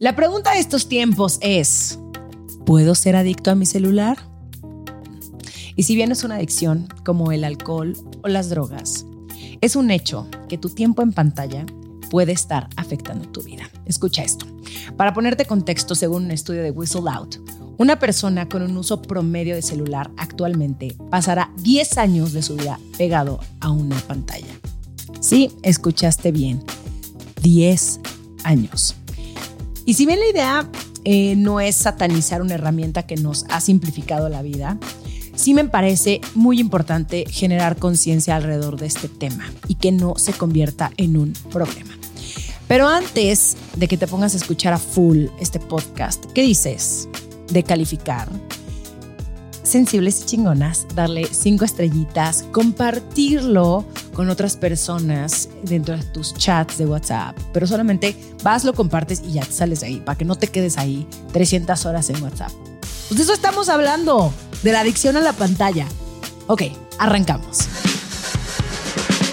La pregunta de estos tiempos es, ¿puedo ser adicto a mi celular? Y si bien es una adicción como el alcohol o las drogas, es un hecho que tu tiempo en pantalla puede estar afectando tu vida. Escucha esto. Para ponerte contexto, según un estudio de Whistle Out, una persona con un uso promedio de celular actualmente pasará 10 años de su vida pegado a una pantalla. Sí, escuchaste bien. 10 años. Y si bien la idea eh, no es satanizar una herramienta que nos ha simplificado la vida, sí me parece muy importante generar conciencia alrededor de este tema y que no se convierta en un problema. Pero antes de que te pongas a escuchar a full este podcast, ¿qué dices de calificar? Sensibles y chingonas, darle cinco estrellitas, compartirlo con otras personas dentro de tus chats de WhatsApp. Pero solamente vas, lo compartes y ya te sales de ahí, para que no te quedes ahí 300 horas en WhatsApp. Pues de eso estamos hablando, de la adicción a la pantalla. Ok, arrancamos.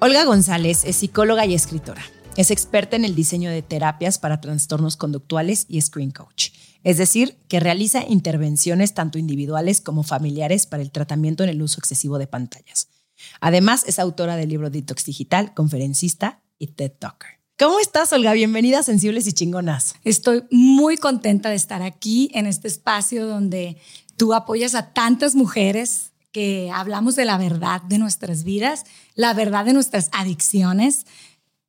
Olga González es psicóloga y escritora. Es experta en el diseño de terapias para trastornos conductuales y screen coach. Es decir, que realiza intervenciones tanto individuales como familiares para el tratamiento en el uso excesivo de pantallas. Además, es autora del libro Detox Digital, conferencista y TED Talker. ¿Cómo estás, Olga? Bienvenida a Sensibles y Chingonas. Estoy muy contenta de estar aquí en este espacio donde tú apoyas a tantas mujeres que hablamos de la verdad de nuestras vidas, la verdad de nuestras adicciones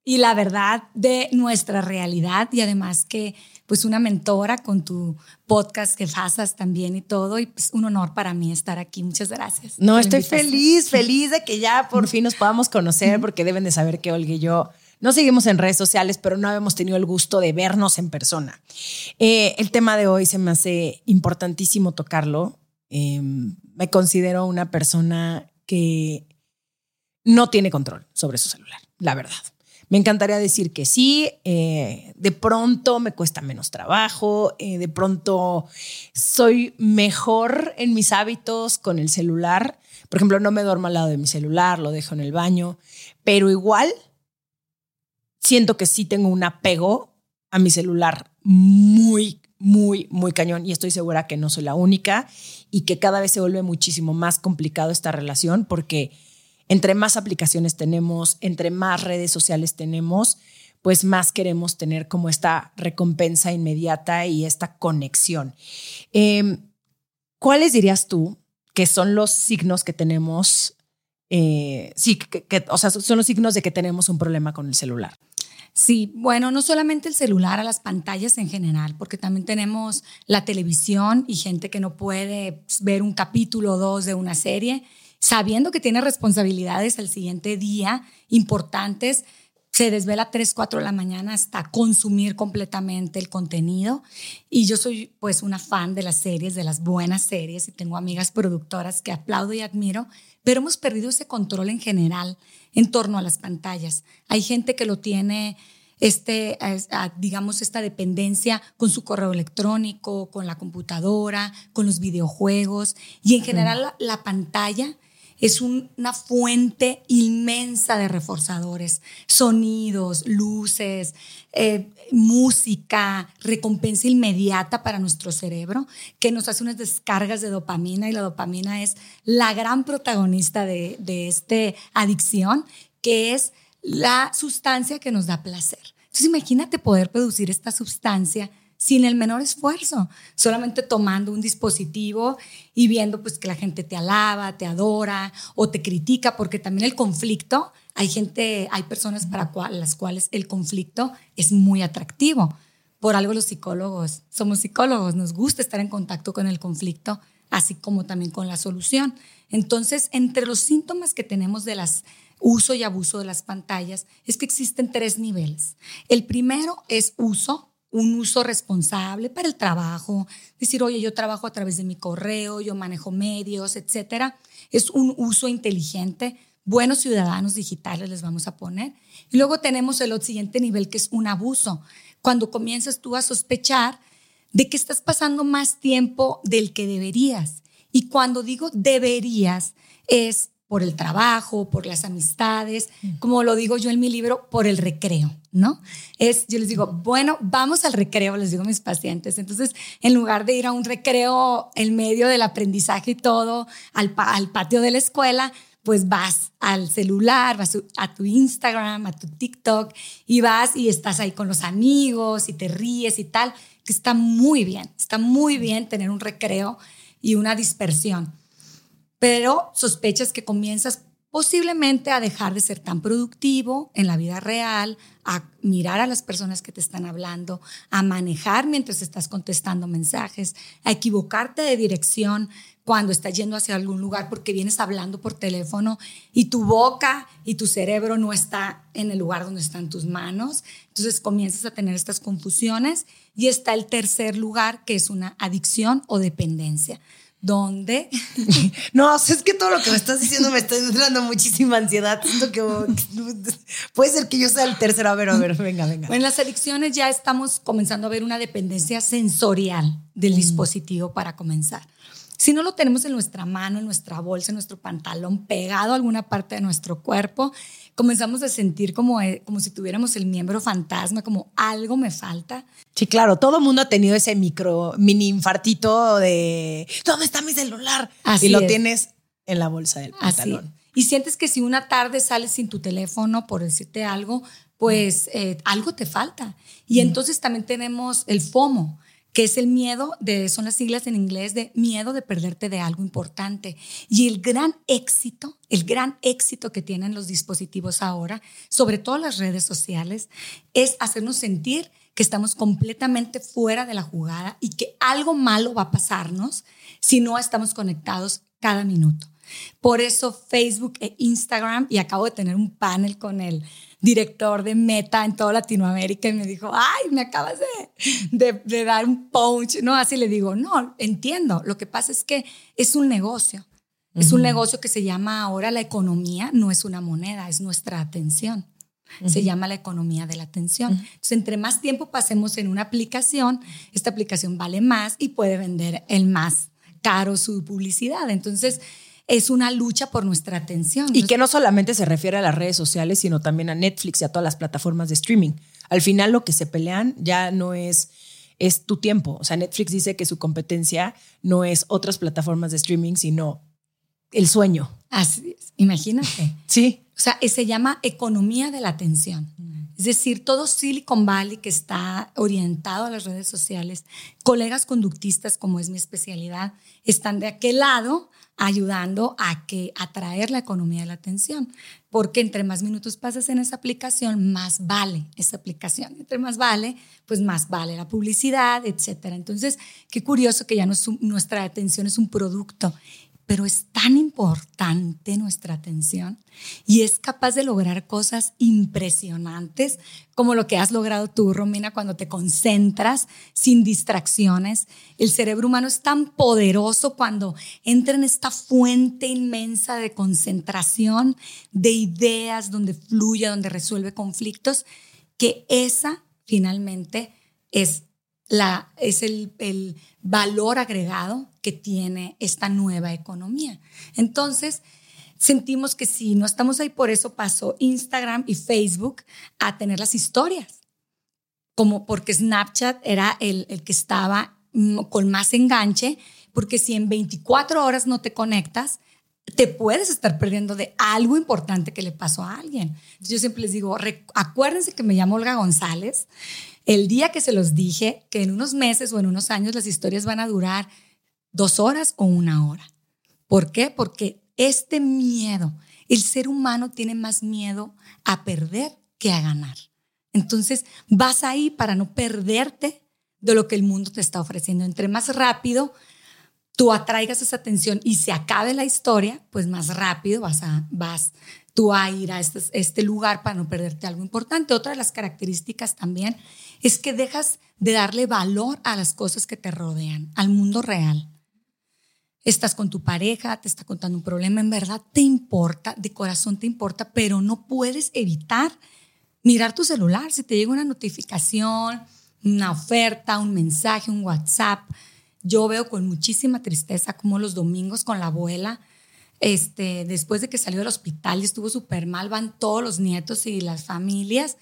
y la verdad de nuestra realidad y además que pues una mentora con tu podcast que pasas también y todo. Y pues un honor para mí estar aquí. Muchas gracias. No, estoy feliz, feliz de que ya por fin nos podamos conocer porque deben de saber que Olga y yo no seguimos en redes sociales, pero no habíamos tenido el gusto de vernos en persona. Eh, el tema de hoy se me hace importantísimo tocarlo. Em, me considero una persona que no tiene control sobre su celular, la verdad. Me encantaría decir que sí, eh, de pronto me cuesta menos trabajo, eh, de pronto soy mejor en mis hábitos con el celular. Por ejemplo, no me duermo al lado de mi celular, lo dejo en el baño, pero igual siento que sí tengo un apego a mi celular muy, muy, muy cañón y estoy segura que no soy la única y que cada vez se vuelve muchísimo más complicado esta relación porque entre más aplicaciones tenemos, entre más redes sociales tenemos, pues más queremos tener como esta recompensa inmediata y esta conexión. Em, ¿Cuáles dirías tú que son los signos que tenemos? Eh, sí, que, o sea, son los signos de que tenemos un problema con el celular. Sí, bueno, no solamente el celular, a las pantallas en general, porque también tenemos la televisión y gente que no puede ver un capítulo o dos de una serie sabiendo que tiene responsabilidades al siguiente día importantes, se desvela a 3, 4 de la mañana hasta consumir completamente el contenido. Y yo soy pues una fan de las series, de las buenas series, y tengo amigas productoras que aplaudo y admiro, pero hemos perdido ese control en general en torno a las pantallas. Hay gente que lo tiene este, digamos, esta dependencia con su correo electrónico, con la computadora, con los videojuegos y en general la pantalla es una fuente inmensa de reforzadores, sonidos, luces, eh, música, recompensa inmediata para nuestro cerebro, que nos hace unas descargas de dopamina y la dopamina es la gran protagonista de, de esta adicción, que es la sustancia que nos da placer. Entonces imagínate poder producir esta sustancia sin el menor esfuerzo, solamente tomando un dispositivo y viendo pues que la gente te alaba, te adora o te critica, porque también el conflicto, hay gente, hay personas para las cuales el conflicto es muy atractivo. Por algo los psicólogos, somos psicólogos, nos gusta estar en contacto con el conflicto, así como también con la solución. Entonces, entre los síntomas que tenemos de las uso y abuso de las pantallas es que existen tres niveles. El primero es uso, un uso responsable para el trabajo, decir, oye, yo trabajo a través de mi correo, yo manejo medios, etcétera. Es un uso inteligente, buenos ciudadanos digitales les vamos a poner. Y luego tenemos el siguiente nivel que es un abuso, cuando comienzas tú a sospechar de que estás pasando más tiempo del que deberías. Y cuando digo deberías, es por el trabajo, por las amistades, como lo digo yo en mi libro, por el recreo, ¿no? Es, yo les digo, bueno, vamos al recreo, les digo a mis pacientes. Entonces, en lugar de ir a un recreo en medio del aprendizaje y todo, al, al patio de la escuela, pues vas al celular, vas a tu Instagram, a tu TikTok y vas y estás ahí con los amigos y te ríes y tal, que está muy bien, está muy bien tener un recreo y una dispersión pero sospechas que comienzas posiblemente a dejar de ser tan productivo en la vida real, a mirar a las personas que te están hablando, a manejar mientras estás contestando mensajes, a equivocarte de dirección cuando estás yendo hacia algún lugar porque vienes hablando por teléfono y tu boca y tu cerebro no está en el lugar donde están tus manos. Entonces comienzas a tener estas confusiones y está el tercer lugar que es una adicción o dependencia ¿Dónde? no, es que todo lo que me estás diciendo me está dando muchísima ansiedad. Siento que puede ser que yo sea el tercero. A ver, a ver, venga, venga. en las adicciones ya estamos comenzando a ver una dependencia sensorial del mm. dispositivo para comenzar. Si no lo tenemos en nuestra mano, en nuestra bolsa, en nuestro pantalón, pegado a alguna parte de nuestro cuerpo, comenzamos a sentir como, eh, como si tuviéramos el miembro fantasma, como algo me falta. Sí, claro, todo el mundo ha tenido ese micro, mini infartito de ¿dónde está mi celular? Así y lo tienes en la bolsa del pantalón. Y sientes que si una tarde sales sin tu teléfono, por decirte algo, pues eh, algo te falta. Y mm. entonces también tenemos el FOMO, que es el miedo de, son las siglas en inglés de miedo de perderte de algo importante. Y el gran éxito, el gran éxito que tienen los dispositivos ahora, sobre todo las redes sociales, es hacernos sentir que estamos completamente fuera de la jugada y que algo malo va a pasarnos si no estamos conectados cada minuto. Por eso Facebook e Instagram, y acabo de tener un panel con el director de Meta en toda Latinoamérica y me dijo, ay, me acabas de, de, dar un punch, ¿no? Así le digo, no, entiendo, lo que pasa es que es un negocio, es un negocio que se llama ahora la economía, no es una moneda, es nuestra atención. Se llama la economía de la atención. Entonces, entre más tiempo pasemos en una aplicación, esta aplicación vale más y puede vender el más caro su publicidad. Entonces, es una lucha por nuestra atención. Y que no solamente se refiere a las redes sociales, sino también a Netflix y a todas las plataformas de streaming. Al final lo que se pelean ya no es es tu tiempo. O sea, Netflix dice que su competencia no es otras plataformas de streaming, sino el sueño. Así es, imagínate. sí. O sea, se llama economía de la atención. Mm. Es decir, todo Silicon Valley que está orientado a las redes sociales, colegas conductistas, como es mi especialidad, están de aquel lado ayudando a que atraer la economía de la atención, porque entre más minutos pasas en esa aplicación, más vale esa aplicación. Entre más vale, pues más vale la publicidad, etcétera. Entonces, qué curioso que ya no nuestra atención es un producto pero es tan importante nuestra atención y es capaz de lograr cosas impresionantes como lo que has logrado tú, Romina, cuando te concentras sin distracciones. El cerebro humano es tan poderoso cuando entra en esta fuente inmensa de concentración, de ideas, donde fluye, donde resuelve conflictos, que esa finalmente es la, es el, el, valor agregado que tiene esta nueva economía. Entonces, sentimos que si no estamos ahí, por eso pasó Instagram y Facebook a tener las historias, como porque Snapchat era el, el que estaba con más enganche, porque si en 24 horas no te conectas, te puedes estar perdiendo de algo importante que le pasó a alguien. Yo siempre les digo, acuérdense que me llamo Olga González el día que se los dije que en unos meses o en unos años las historias van a durar dos horas o una hora. ¿Por qué? Porque este miedo, el ser humano tiene más miedo a perder que a ganar. Entonces vas ahí para no perderte de lo que el mundo te está ofreciendo. Entre más rápido tú atraigas esa atención y se acabe la historia, pues más rápido vas a, vas tú a a este, este lugar para no perderte algo importante. Otra de las características también es que dejas de darle valor a las cosas que te rodean, al mundo real. Estás con tu pareja, te está contando un problema, en verdad te importa, de corazón te importa, pero no puedes evitar mirar tu celular. Si te llega una notificación, una oferta, un mensaje, un WhatsApp, yo veo con muchísima tristeza como los domingos con la abuela, este, después de que salió del hospital y estuvo súper mal, van todos los nietos y las familias,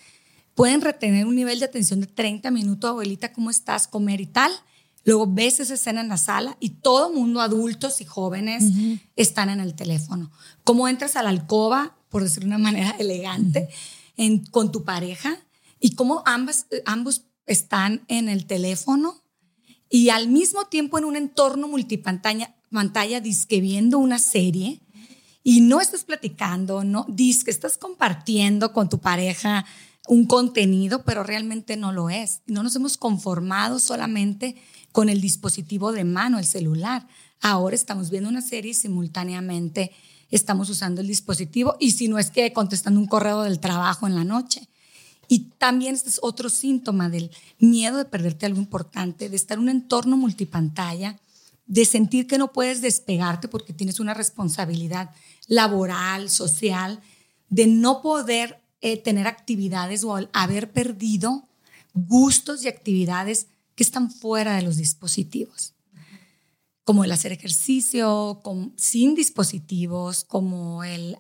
pueden retener un nivel de atención de 30 minutos, abuelita, ¿cómo estás? Comer y tal Luego ves esa escena en la sala y todo mundo, adultos y jóvenes, están en el teléfono. ¿Cómo entras a la alcoba, por decirlo de una manera elegante, con tu pareja? Y cómo ambas, ambos están en el teléfono y al mismo tiempo en un entorno multipantalla, pantalla, disque viendo una serie y no estás platicando, no, disque estás compartiendo con tu pareja un contenido, pero realmente no lo es. No nos hemos conformado solamente con el dispositivo de mano, el celular. Ahora estamos viendo una serie y simultáneamente estamos usando el dispositivo y si no es que contestando un correo del trabajo en la noche. Y también este es otro síntoma del miedo de perderte algo importante, de estar en un entorno multipantalla, de sentir que no puedes despegarte porque tienes una responsabilidad laboral, social, de no poder eh, tener actividades o haber perdido gustos y actividades que están fuera de los dispositivos, como el hacer ejercicio sin dispositivos, como el,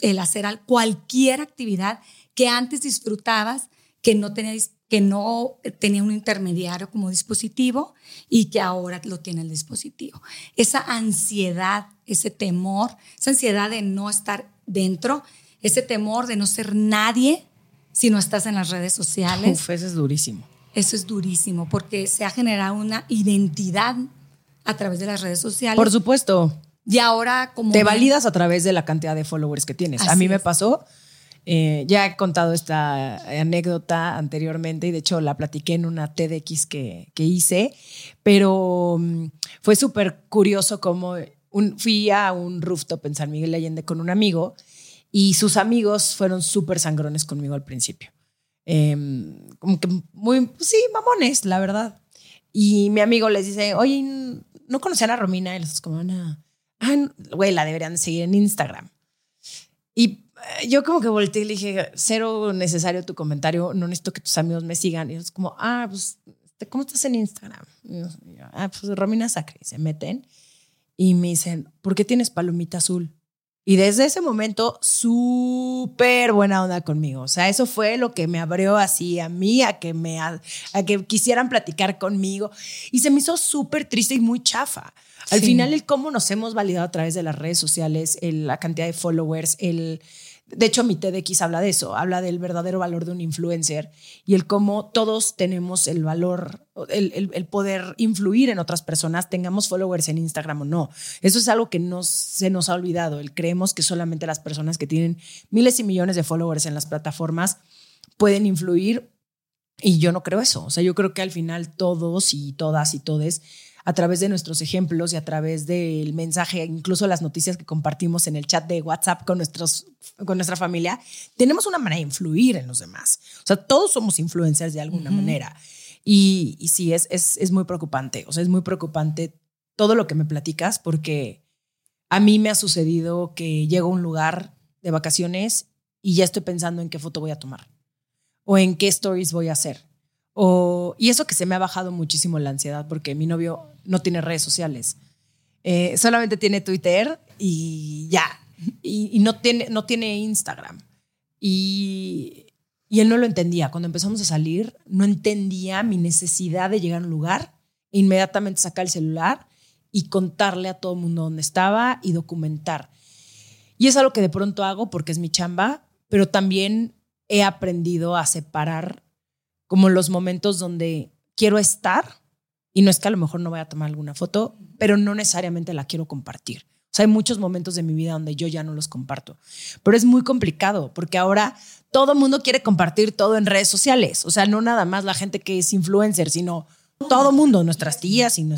el hacer cualquier actividad que antes disfrutabas, que no tenía que no tenía un intermediario como dispositivo y que ahora lo tiene el dispositivo. Esa ansiedad, ese temor, esa ansiedad de no estar dentro, ese temor de no ser nadie si no estás en las redes sociales. Uf, eso es durísimo. Eso es durísimo porque se ha generado una identidad a través de las redes sociales. Por supuesto. Y ahora como... Te validas a través de la cantidad de followers que tienes. a mí me pasó, eh, ya he contado esta anécdota anteriormente y de hecho la platiqué en una TEDx que, que hice, pero mm, fue súper curioso como fui a un rooftop en San Miguel de Allende con un amigo y sus amigos fueron súper sangrones conmigo al principio. Em, como que muy, pues sí, mamones, la verdad. Y mi amigo les dice, oye, ¿no conocían a Romina? Y los como. Ah, güey, la deberían seguir en Instagram. Y yo como que volteé y le dije, cero necesario tu comentario, no necesito que tus amigos me sigan. Y ellos como, ah, pues, este, ¿cómo estás en Instagram? Y yo, ah, pues Romina Sacre. Y se meten y me dicen, ¿por qué tienes palomita azul? Y desde ese momento, súper buena onda conmigo. O sea, eso fue lo que me abrió así a mí, a que, me, a, que quisieran platicar conmigo. Y se me hizo súper triste y muy chafa. Al final, el cómo nos hemos validado a través de las redes sociales, la cantidad de followers, el de hecho, mi TEDx habla de eso, habla del verdadero valor de un influencer y el cómo todos tenemos el valor, el, poder influir en otras personas, tengamos followers en Instagram o no. Eso es algo que no se nos ha olvidado. El creemos que solamente las personas que tienen miles y millones de followers en las plataformas pueden influir y yo no creo eso. O sea, yo creo que al final todos y todas y todes a través de nuestros ejemplos y a través del mensaje, incluso las noticias que compartimos en el chat de WhatsApp con, nuestros, con nuestra familia, tenemos una manera de influir en los demás. O sea, todos somos influencers de alguna manera. Y, y sí, es, es, es muy preocupante. O sea, es muy preocupante todo lo que me platicas porque a mí me ha sucedido que llego a un lugar de vacaciones y ya estoy pensando en qué foto voy a tomar o en qué stories voy a hacer y eso que se me ha bajado muchísimo la ansiedad porque mi novio no tiene redes sociales. Eh, solamente tiene Twitter y ya. Y, no, tiene, no tiene Instagram. Y, y, él no lo entendía. Cuando empezamos a salir, no entendía mi necesidad de llegar a un lugar, inmediatamente sacar el celular y contarle a todo el mundo dónde estaba y documentar. Y es algo que de pronto hago porque es mi chamba, pero también he aprendido a separar como los momentos donde quiero estar y no es que a lo mejor no voy a tomar alguna foto, pero no necesariamente la quiero compartir. O sea, hay muchos momentos de mi vida donde yo ya no los comparto. Pero es muy complicado porque ahora todo el mundo quiere compartir todo en redes sociales. O sea, no nada más la gente que es influencer, sino todo mundo, nuestras tías y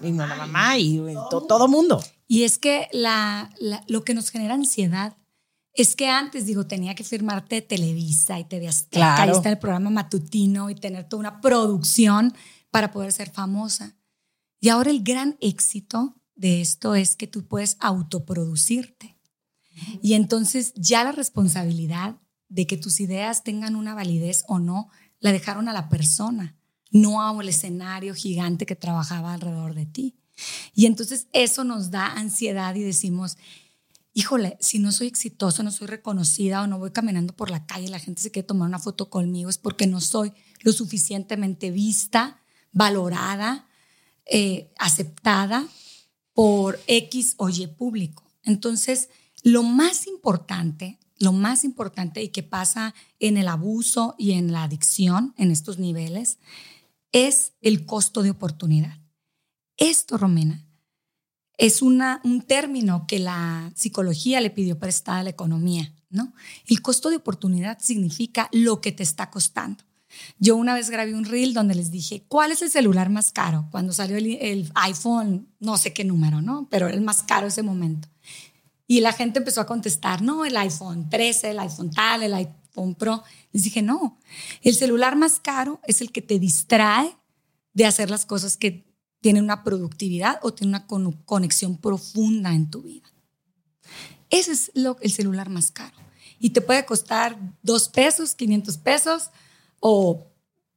la mamá y todo mundo. Y es que la, lo que nos genera ansiedad es que antes, digo, tenía que firmarte Televisa y TV Azteca claro. y estar en el programa matutino y tener toda una producción para poder ser famosa. Y ahora el gran éxito de esto es que tú puedes autoproducirte. Y entonces ya la responsabilidad de que tus ideas tengan una validez o no, la dejaron a la persona, no al escenario gigante que trabajaba alrededor de ti. Y entonces eso nos da ansiedad y decimos, híjole, si no soy exitoso, no soy reconocida o no voy caminando por la calle, la gente se quiere tomar una foto conmigo, es porque no soy lo suficientemente vista, valorada, eh, aceptada por X o Y público. Entonces, lo más importante, lo más importante y que pasa en el abuso y en la adicción, en estos niveles, es el costo de oportunidad. Esto, Romena, es un término que la psicología le pidió prestada a la economía, ¿no? El costo de oportunidad significa lo que te está costando. Yo una vez grabé un reel donde les dije, ¿cuál es el celular más caro? Cuando salió el, iPhone, no sé qué número, ¿no? Pero era el más caro ese momento. Y la gente empezó a contestar, no, el iPhone 13, el iPhone tal, el iPhone Pro. Les dije, no, el celular más caro es el que te distrae de hacer las cosas que tienen una productividad o tienen una conexión profunda en tu vida. Ese es lo, el celular más caro. Y te puede costar dos pesos, 500 pesos, o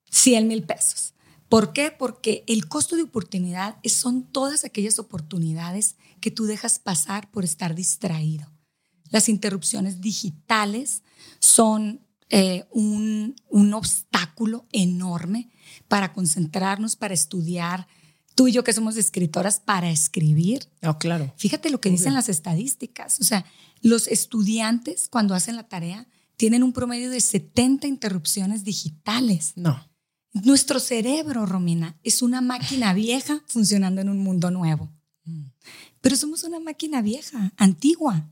100 mil pesos. ¿Por qué? Porque el costo de oportunidad son todas aquellas oportunidades que tú dejas pasar por estar distraído. Las interrupciones digitales son eh, un, obstáculo enorme para concentrarnos, para estudiar. Tú y yo que somos escritoras, para escribir. Oh, claro. Fíjate lo que dicen las estadísticas. O sea, los estudiantes cuando hacen la tarea tienen un promedio de 70 interrupciones digitales. No. Nuestro cerebro, Romina, es una máquina vieja funcionando en un mundo nuevo. Mm. Pero somos una máquina vieja, antigua,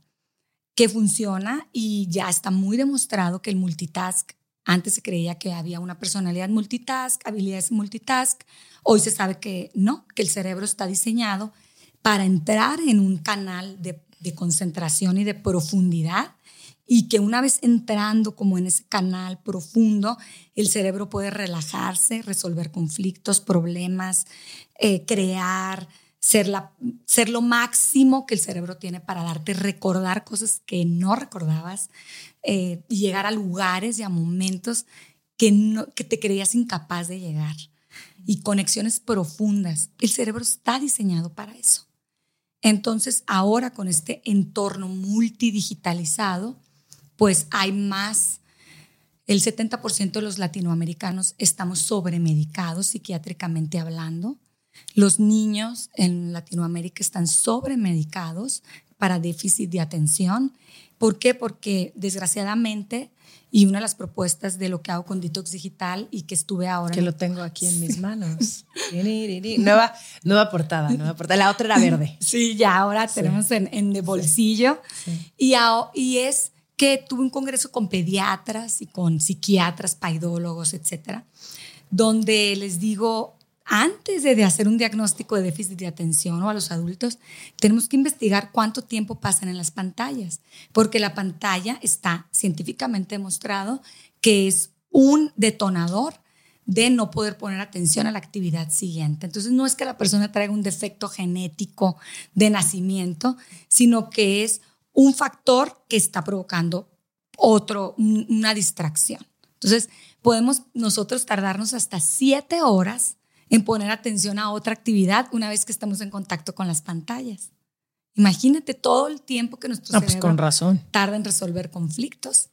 que funciona y ya está muy demostrado que el multitask, antes se creía que había una personalidad multitask, habilidades multitask, hoy se sabe que no, que el cerebro está diseñado para entrar en un canal de, concentración y de profundidad y que una vez entrando como en ese canal profundo, el cerebro puede relajarse, resolver conflictos, problemas, eh, crear, ser, la, ser lo máximo que el cerebro tiene para darte, recordar cosas que no recordabas eh, llegar a lugares y a momentos que, no, que te creías incapaz de llegar y conexiones profundas. El cerebro está diseñado para eso. Entonces, ahora con este entorno multidigitalizado, pues hay más, el 70% de los latinoamericanos estamos sobremedicados psiquiátricamente hablando. Los niños en Latinoamérica están sobremedicados para déficit de atención. ¿Por qué? Porque desgraciadamente, y una de las propuestas de lo que hago con Detox Digital y que estuve ahora... Que lo tengo aquí en mis manos. nueva, nueva portada, nueva portada. La otra era verde. Sí, ya ahora tenemos en, en de bolsillo. Y, y es que tuve un congreso con pediatras y con psiquiatras, paidólogos, etcétera, donde les digo, antes de, hacer un diagnóstico de déficit de atención o a los adultos, tenemos que investigar cuánto tiempo pasan en las pantallas, porque la pantalla está científicamente demostrado que es un detonador de no poder poner atención a la actividad siguiente. Entonces no es que la persona traiga un defecto genético de nacimiento, sino que es un factor que está provocando otro, una distracción. Entonces, podemos nosotros tardarnos hasta siete horas en poner atención a otra actividad una vez que estamos en contacto con las pantallas. Imagínate todo el tiempo que nuestro pues con razón. tarda en resolver conflictos.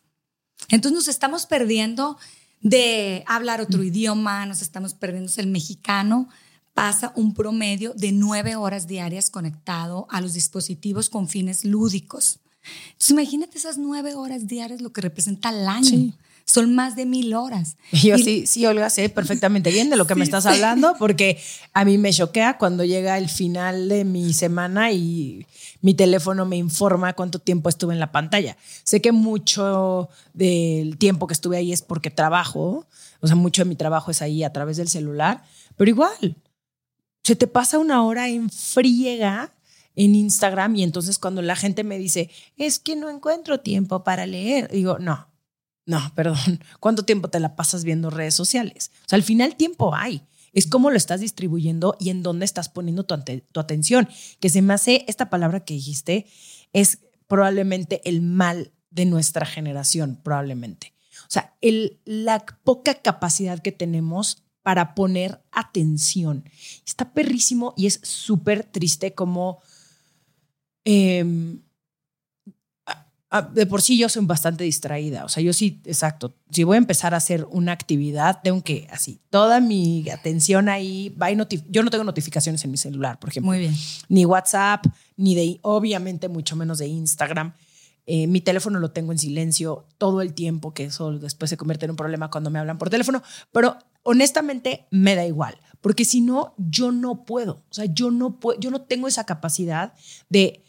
Entonces nos estamos perdiendo de hablar otro idioma, nos estamos perdiendo el mexicano, pasa un promedio de nueve horas diarias conectado a los dispositivos con fines lúdicos. Entonces imagínate esas nueve horas diarias lo que representa el año. Son más de mil horas. Yo sí, sí, Olga, sé perfectamente bien de lo que me estás hablando, porque a mí me choquea cuando llega el final de mi semana y mi teléfono me informa cuánto tiempo estuve en la pantalla. Sé que mucho del tiempo que estuve ahí es porque trabajo, o sea, mucho de mi trabajo es ahí a través del celular, pero igual, se te pasa una hora en friega en Instagram y entonces cuando la gente me dice, es que no encuentro tiempo para leer, digo, no, no, perdón, ¿cuánto tiempo te la pasas viendo redes sociales? O sea, al final tiempo hay. Es cómo lo estás distribuyendo y en dónde estás poniendo tu, atención. Que se me hace esta palabra que dijiste, es probablemente el mal de nuestra generación, probablemente. O sea, el, la poca capacidad que tenemos para poner atención. Está perrísimo y es súper triste como em, de por sí yo soy bastante distraída. O sea, yo sí, exacto. Si voy a empezar a hacer una actividad, tengo que así, toda mi atención ahí va y yo no tengo notificaciones en mi celular, por ejemplo. Muy bien. Ni WhatsApp, ni de, obviamente, mucho menos de Instagram. Eh, mi teléfono lo tengo en silencio todo el tiempo, que eso después se convierte en un problema cuando me hablan por teléfono, pero honestamente me da igual, porque si no, yo no puedo, o sea, yo no puedo, yo no tengo esa capacidad de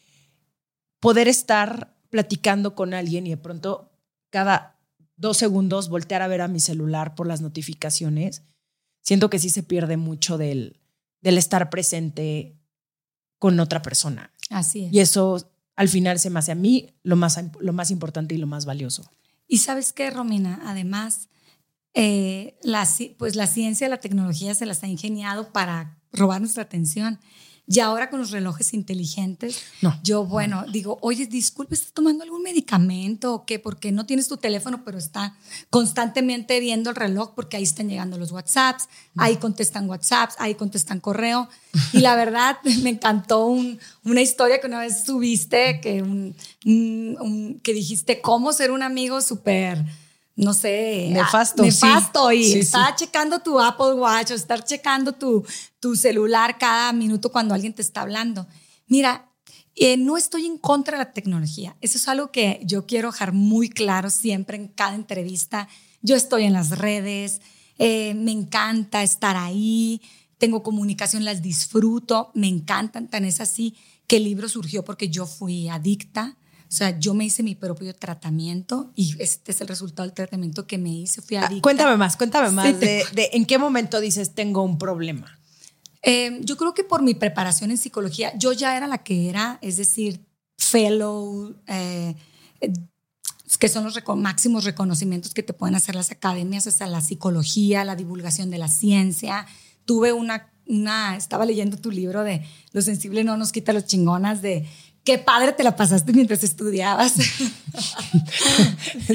poder estar platicando con alguien y de pronto cada dos segundos voltear a ver a mi celular por las notificaciones. Siento que sí se pierde mucho del, del estar presente con otra persona. Así es. Y eso al final se me hace a mí lo más, lo más importante y lo más valioso. Y sabes qué, Romina, además, eh, la, pues la ciencia y la tecnología se las ha ingeniado para robar nuestra atención. Y ahora con los relojes inteligentes, yo, bueno, digo, oye, disculpe, ¿estás tomando algún medicamento o qué? Porque no tienes tu teléfono, pero está constantemente viendo el reloj porque ahí están llegando los WhatsApps, ahí contestan WhatsApps, ahí contestan correo. Y la verdad, me encantó una historia que una vez subiste, que, que dijiste, ¿cómo ser un amigo súper no sé, nefasto. Nefasto. Y está checando tu Apple Watch o estar checando tu, tu celular cada minuto cuando alguien te está hablando. Mira, eh, no estoy en contra de la tecnología. Eso es algo que yo quiero dejar muy claro siempre en cada entrevista. Yo estoy en las redes, eh, me encanta estar ahí, tengo comunicación, las disfruto, me encantan. Tan es así que el libro surgió porque yo fui adicta o sea, yo me hice mi propio tratamiento y este es el resultado del tratamiento que me hice. Fui ah, cuéntame más, cuéntame más de, en qué momento dices tengo un problema. Em, yo creo que por mi preparación en psicología, yo ya era la que era, es decir, fellow, eh, que son los máximos reconocimientos que te pueden hacer las academias, o sea, la psicología, la divulgación de la ciencia. Tuve una, una, estaba leyendo tu libro de Lo sensible no nos quita los chingonas de qué padre te la pasaste mientras estudiabas.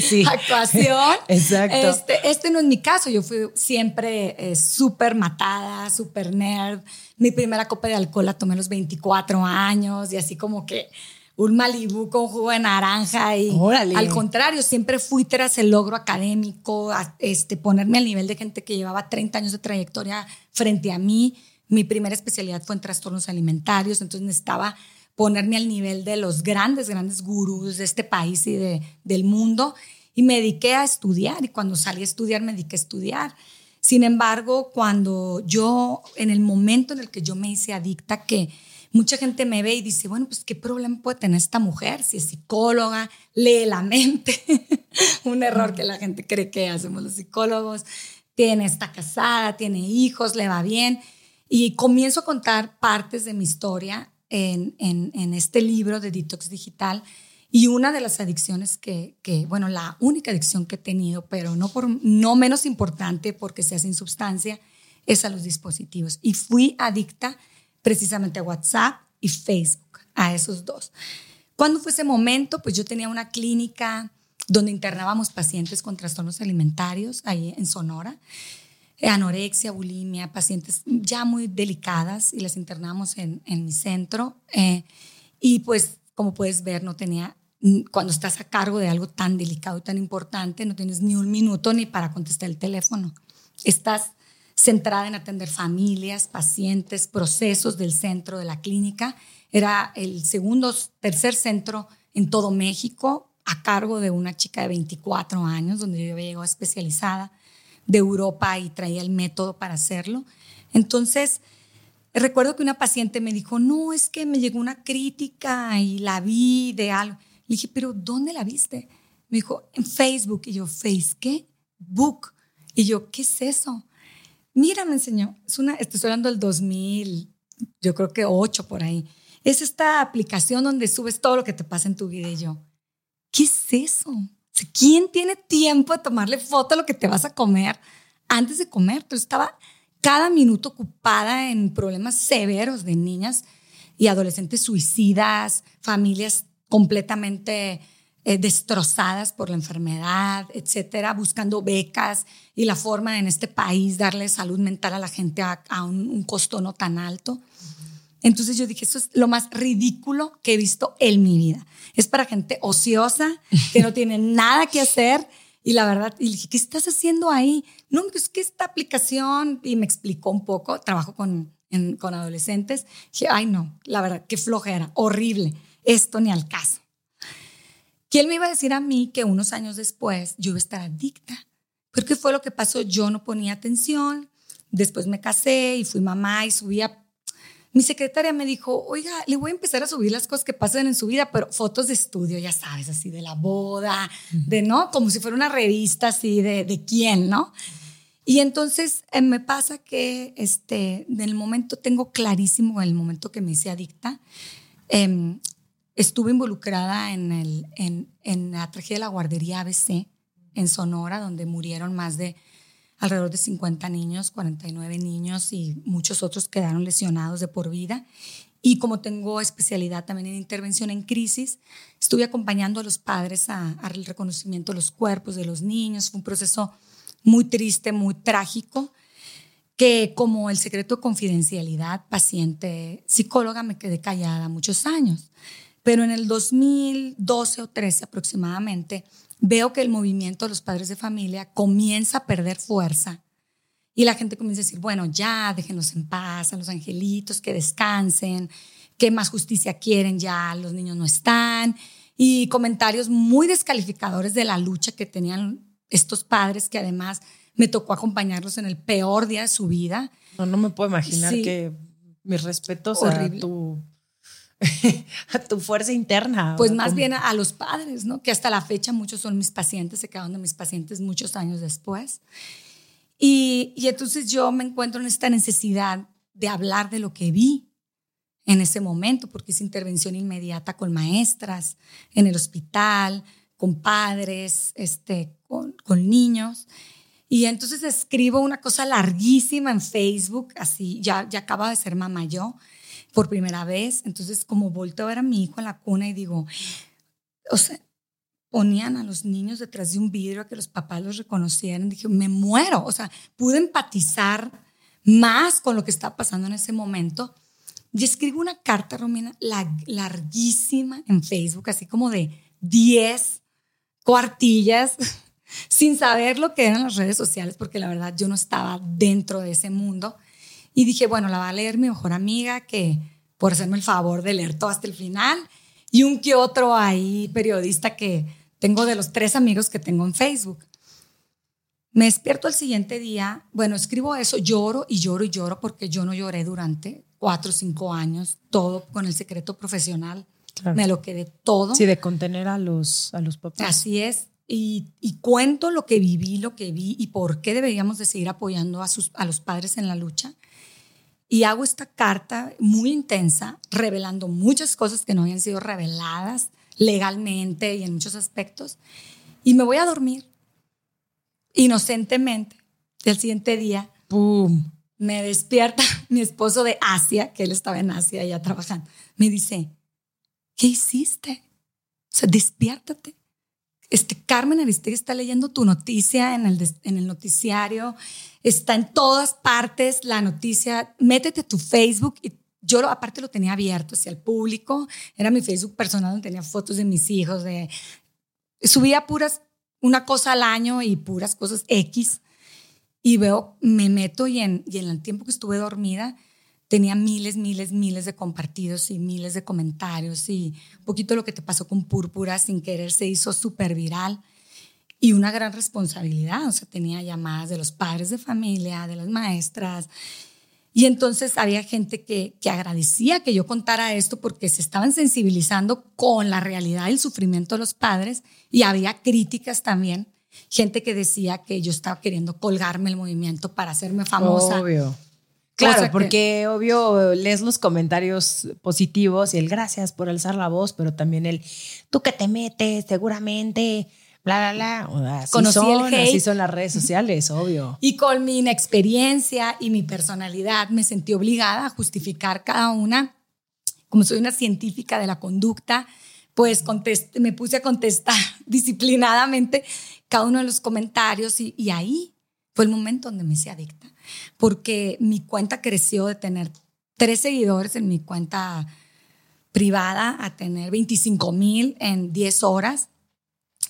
sí. Actuación. Exacto. Este, este, no es mi caso. Yo fui siempre eh, súper matada, súper nerd. Mi primera copa de alcohol la tomé a los 24 años y así como que un Malibú con jugo de naranja y al contrario, siempre fui tras el logro académico, este, ponerme al nivel de gente que llevaba 30 años de trayectoria frente a mí. Mi primera especialidad fue en trastornos alimentarios, entonces necesitaba ponerme al nivel de los grandes, grandes gurús de este país y de, del mundo. Y me dediqué a estudiar y cuando salí a estudiar me dediqué a estudiar. Sin embargo, cuando yo, en el momento en el que yo me hice adicta, que mucha gente me ve y dice, bueno, pues qué problema puede tener esta mujer si es psicóloga, lee la mente, un error que la gente cree que hacemos los psicólogos, tiene, está casada, tiene hijos, le va bien. Y comienzo a contar partes de mi historia en, en, este libro de Detox Digital. Y una de las adicciones que, bueno, la única adicción que he tenido, pero no, por, no menos importante porque se hace sin sustancia, es a los dispositivos. Y fui adicta precisamente a WhatsApp y Facebook, a esos dos. ¿Cuándo fue ese momento? Pues yo tenía una clínica donde internábamos pacientes con trastornos alimentarios ahí en Sonora anorexia, bulimia, pacientes ya muy delicadas y las internamos en, en mi centro. Eh, y pues, como puedes ver, no tenía, cuando estás a cargo de algo tan delicado y tan importante, no tienes ni un minuto ni para contestar el teléfono. Estás centrada en atender familias, pacientes, procesos del centro de la clínica. Era el segundo, tercer centro en todo México a cargo de una chica de 24 años, donde yo había llegado especializada de Europa y traía el método para hacerlo. Entonces, recuerdo que una paciente me dijo, no, es que me llegó una crítica y la vi de algo. Le dije, pero ¿dónde la viste? Me dijo, en Facebook. Y yo, ¿Face qué? Book. Y yo, ¿qué es eso? Mira, me enseñó, es una, estoy hablando del 2000, yo creo que ocho por ahí. Es esta aplicación donde subes todo lo que te pasa en tu vida y yo, ¿qué es eso? ¿Quién tiene tiempo de tomarle foto a lo que te vas a comer antes de comer? Tú estaba cada minuto ocupada en problemas severos de niñas y adolescentes suicidas, familias completamente eh, destrozadas por la enfermedad, etcétera, buscando becas y la forma en este país darle salud mental a la gente a, un, costo no tan alto. Entonces yo dije, eso es lo más ridículo que he visto en mi vida. Es para gente ociosa, que no tiene nada que hacer. Y la verdad, y dije, ¿qué estás haciendo ahí? No, es que esta aplicación, y me explicó un poco, trabajo con, con adolescentes. Dije, ay no, la verdad, qué flojera, horrible, esto ni al caso. ¿Quién me iba a decir a mí que unos años después yo iba a estar adicta? ¿Pero qué fue lo que pasó? Yo no ponía atención, después me casé y fui mamá y subía mi secretaria me dijo, oiga, le voy a empezar a subir las cosas que pasan en su vida, pero fotos de estudio, ya sabes, así de la boda, de, ¿no? Como si fuera una revista así de, de quién, ¿no? Y entonces eh, me pasa que este, en el momento, tengo clarísimo, en el momento que me hice adicta, em, estuve involucrada en, el, en, en la tragedia de la guardería ABC en Sonora, donde murieron más de alrededor de 50 niños, 49 niños y muchos otros quedaron lesionados de por vida. Y como tengo especialidad también en intervención en crisis, estuve acompañando a los padres al reconocimiento de los cuerpos de los niños. Fue un proceso muy triste, muy trágico, que como el secreto de confidencialidad, paciente, psicóloga, me quedé callada muchos años. Pero en el 2012 o 13 aproximadamente, veo que el movimiento de los padres de familia comienza a perder fuerza y la gente comienza a decir, bueno, ya, déjenlos en paz, a los angelitos, que descansen, qué más justicia quieren, ya los niños no están. Y comentarios muy descalificadores de la lucha que tenían estos padres, que además me tocó acompañarlos en el peor día de su vida. No, no me puedo imaginar que mis respetos a tu a tu fuerza interna. Pues más bien a, los padres, ¿no? Que hasta la fecha muchos son mis pacientes, se quedaron de mis pacientes muchos años después. Y, y entonces yo me encuentro en esta necesidad de hablar de lo que vi en ese momento, porque es intervención inmediata con maestras, en el hospital, con padres, este, con, con niños. Y entonces escribo una cosa larguísima en Facebook, así, ya, ya acaba de ser mamá yo, por primera vez. Entonces, como volteo a ver a mi hijo en la cuna y digo, o sea, ponían a los niños detrás de un vidrio a que los papás los reconocieran. Dije, me muero. O sea, pude empatizar más con lo que estaba pasando en ese momento. Y escribo una carta, Romina, larguísima en Facebook, así como de 10 cuartillas, sin saber lo que eran las redes sociales, porque la verdad yo no estaba dentro de ese mundo. Y dije, bueno, la va a leer mi mejor amiga, que por hacerme el favor de leer todo hasta el final, y un que otro ahí periodista que tengo de los tres amigos que tengo en Facebook. Me despierto el siguiente día, bueno, escribo eso, lloro y lloro y lloro porque yo no lloré durante cuatro o cinco años, todo con el secreto profesional. Me lo quedé todo. Sí, de contener a los, a los papás. Así es. Y, y, cuento lo que viví, lo que vi y por qué deberíamos de seguir apoyando a, sus, a los padres en la lucha y hago esta carta muy intensa, revelando muchas cosas que no habían sido reveladas legalmente y en muchos aspectos. Y me voy a dormir inocentemente. El siguiente día, ¡pum! Me despierta mi esposo de Asia, que él estaba en Asia ya trabajando. Me dice, ¿qué hiciste? O sea, despiértate este, Carmen Aristegui está leyendo tu noticia en el, en el noticiario, está en todas partes la noticia, métete a tu Facebook y yo lo, aparte lo tenía abierto hacia el público, era mi Facebook personal donde tenía fotos de mis hijos, de, subía puras, una cosa al año y puras cosas X. Y veo, me meto y en, y en el tiempo que estuve dormida, tenía miles, miles, miles de compartidos y miles de comentarios y un poquito lo que te pasó con Púrpura sin querer se hizo súper viral y una gran responsabilidad, o sea, tenía llamadas de los padres de familia, de las maestras. Y entonces había gente que, que agradecía que yo contara esto porque se estaban sensibilizando con la realidad del sufrimiento de los padres y había críticas también, gente que decía que yo estaba queriendo colgarme el movimiento para hacerme famosa. Obvio Claro, porque obvio lees los comentarios positivos y el gracias por alzar la voz, pero también el tú que te metes seguramente, bla, bla, bla. Así Conocí son, el hate. Así son las redes sociales, obvio. Y con mi inexperiencia y mi personalidad me sentí obligada a justificar cada una. Como soy una científica de la conducta, pues contest- me puse a contestar disciplinadamente cada uno de los comentarios y, y ahí fue el momento donde me hice adicta. Porque mi cuenta creció de tener tres seguidores en mi cuenta privada a tener 25 mil en 10 horas.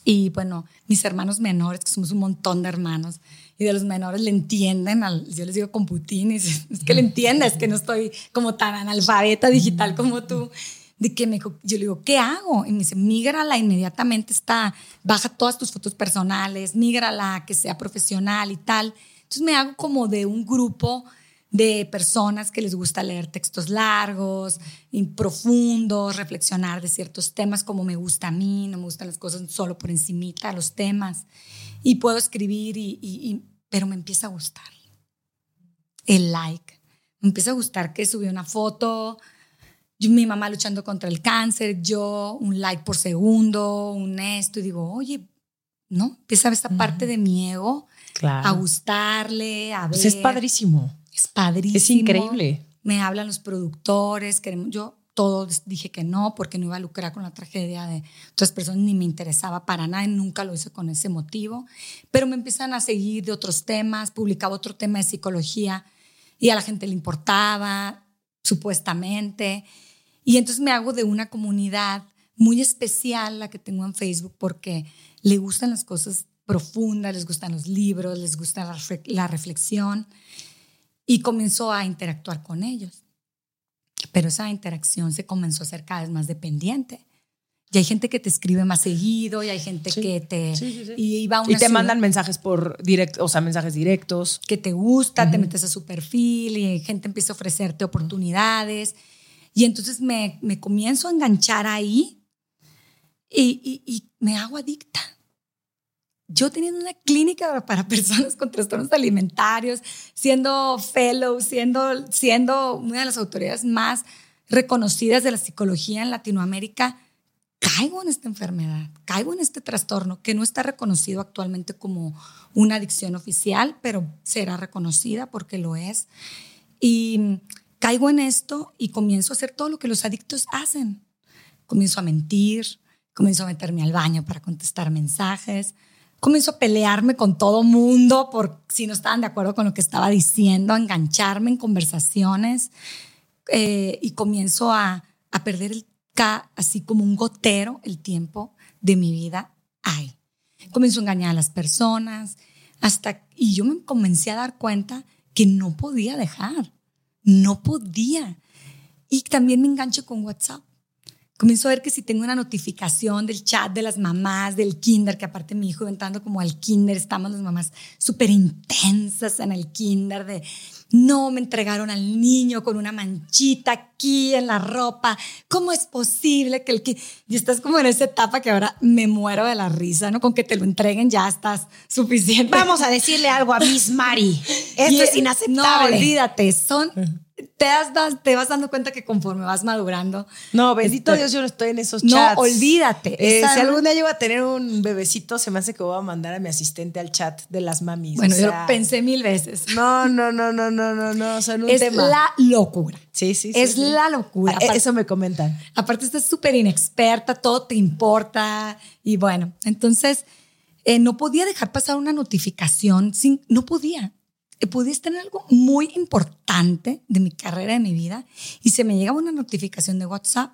Y bueno, mis hermanos menores, que somos un montón de hermanos, y de los menores le entienden, al, yo les digo con Putin, es que le entiendes, que no estoy como tan analfabeta digital como tú, de que me, yo le digo, ¿qué hago? Y me dice, mígrala inmediatamente, está, baja todas tus fotos personales, mígrala, que sea profesional y tal. Entonces me hago como de un grupo de personas que les gusta leer textos largos, profundos, reflexionar de ciertos temas como me gusta a mí, no me gustan las cosas solo por encimita, los temas. Y puedo escribir, y, y- y- pero me empieza a gustar el like. Me empieza a gustar que subí una foto, yo- mi mamá luchando contra el cáncer, yo un like por segundo, un esto, y digo, oye, ¿no? Empieza a ver esta parte de mi ego, Claro. a gustarle, a ver. Pues es padrísimo. Es padrísimo. Es increíble. Me hablan los productores, queremos, yo todos dije que no porque no iba a lucrar con la tragedia de otras personas, ni me interesaba para nada, y nunca lo hice con ese motivo, pero me empiezan a seguir de otros temas, publicaba otro tema de psicología y a la gente le importaba, supuestamente, y entonces me hago de una comunidad muy especial la que tengo en Facebook porque le gustan las cosas profundas, les gustan los libros, les gusta la, refle- la reflexión y comenzó a interactuar con ellos. Pero esa interacción se comenzó a ser cada vez más dependiente. Y hay gente que te escribe más seguido y hay gente Sí. que te... Sí, sí, sí. Y iba a una Y te ciudad mandan mensajes por directo, o sea, mensajes directos. que te gusta, te metes a su perfil y gente empieza a ofrecerte oportunidades. Y entonces me, me comienzo a enganchar ahí y, y- y me hago adicta. Yo teniendo una clínica para personas con trastornos alimentarios, siendo fellow, siendo, siendo una de las autoridades más reconocidas de la psicología en Latinoamérica, caigo en esta enfermedad, caigo en este trastorno que no está reconocido actualmente como una adicción oficial, pero será reconocida porque lo es. Y caigo en esto y comienzo a hacer todo lo que los adictos hacen. Comienzo a mentir, comienzo a meterme al baño para contestar mensajes, comienzo a pelearme con todo mundo por si no estaban de acuerdo con lo que estaba diciendo, a engancharme en conversaciones eh, y comienzo a, a perder el, así como un gotero el tiempo de mi vida ahí. Comienzo a engañar a las personas hasta y yo me comencé a dar cuenta que no podía dejar, no podía. Y también me engancho con WhatsApp. Comienzo a ver que si tengo una notificación del chat de las mamás del kinder, que aparte mi hijo entrando como al kinder, estamos las mamás súper intensas en el kinder de no me entregaron al niño con una manchita aquí en la ropa. ¿Cómo es posible que el que y estás como en esa etapa que ahora me muero de la risa, ¿no? Con que te lo entreguen ya estás suficiente. Vamos a decirle algo a Miss Mari. Esto Y- es inaceptable. No, olvídate, son te, das- te vas dando cuenta que conforme vas madurando. No, bendito Dios, yo no estoy en esos No, chats. olvídate. Eh, si algún día llego a tener un bebecito, se me hace que voy a mandar a mi asistente al chat de las mamis. Bueno, o yo sea, lo pensé mil veces. No, no, no, no, no, no, no, son un es tema. la locura. Sí, sí, sí. es sí. la locura. Ah, Aparte- Eso me comentan. Aparte estás súper inexperta, todo te importa y bueno, entonces eh, no podía dejar pasar una notificación, sin, no podía. Eh, estar en algo muy importante de mi carrera, de mi vida y se me llegaba una notificación de WhatsApp,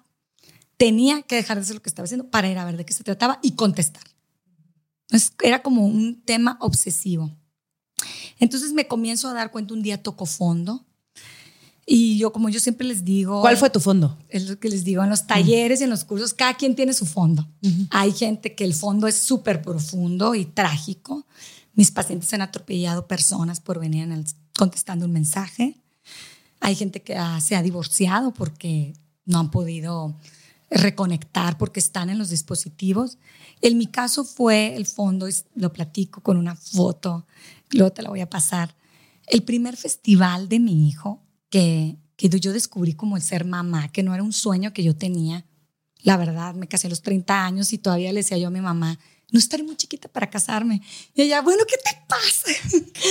tenía que dejar de hacer lo que estaba haciendo para ir a ver de qué se trataba y contestar. Entonces, era como un tema obsesivo. Entonces me comienzo a dar cuenta, un día toco fondo y yo, como yo siempre les digo... ¿Cuál fue tu fondo? Es lo que les digo, en los talleres y en los cursos, cada quien tiene su fondo. Hay gente que el fondo es súper profundo y trágico. Mis pacientes han atropellado personas por venir en el- contestando un mensaje. Hay gente que se ha divorciado porque no han podido reconectar porque están en los dispositivos. En mi caso fue el fondo, lo platico con una foto, luego te la voy a pasar. el primer festival de mi hijo que, que yo descubrí como el ser mamá, que no era un sueño que yo tenía. La verdad, me casé a los 30 años y todavía le decía yo a mi mamá, no estaré muy chiquita para casarme. Y ella, bueno, ¿qué te pasa?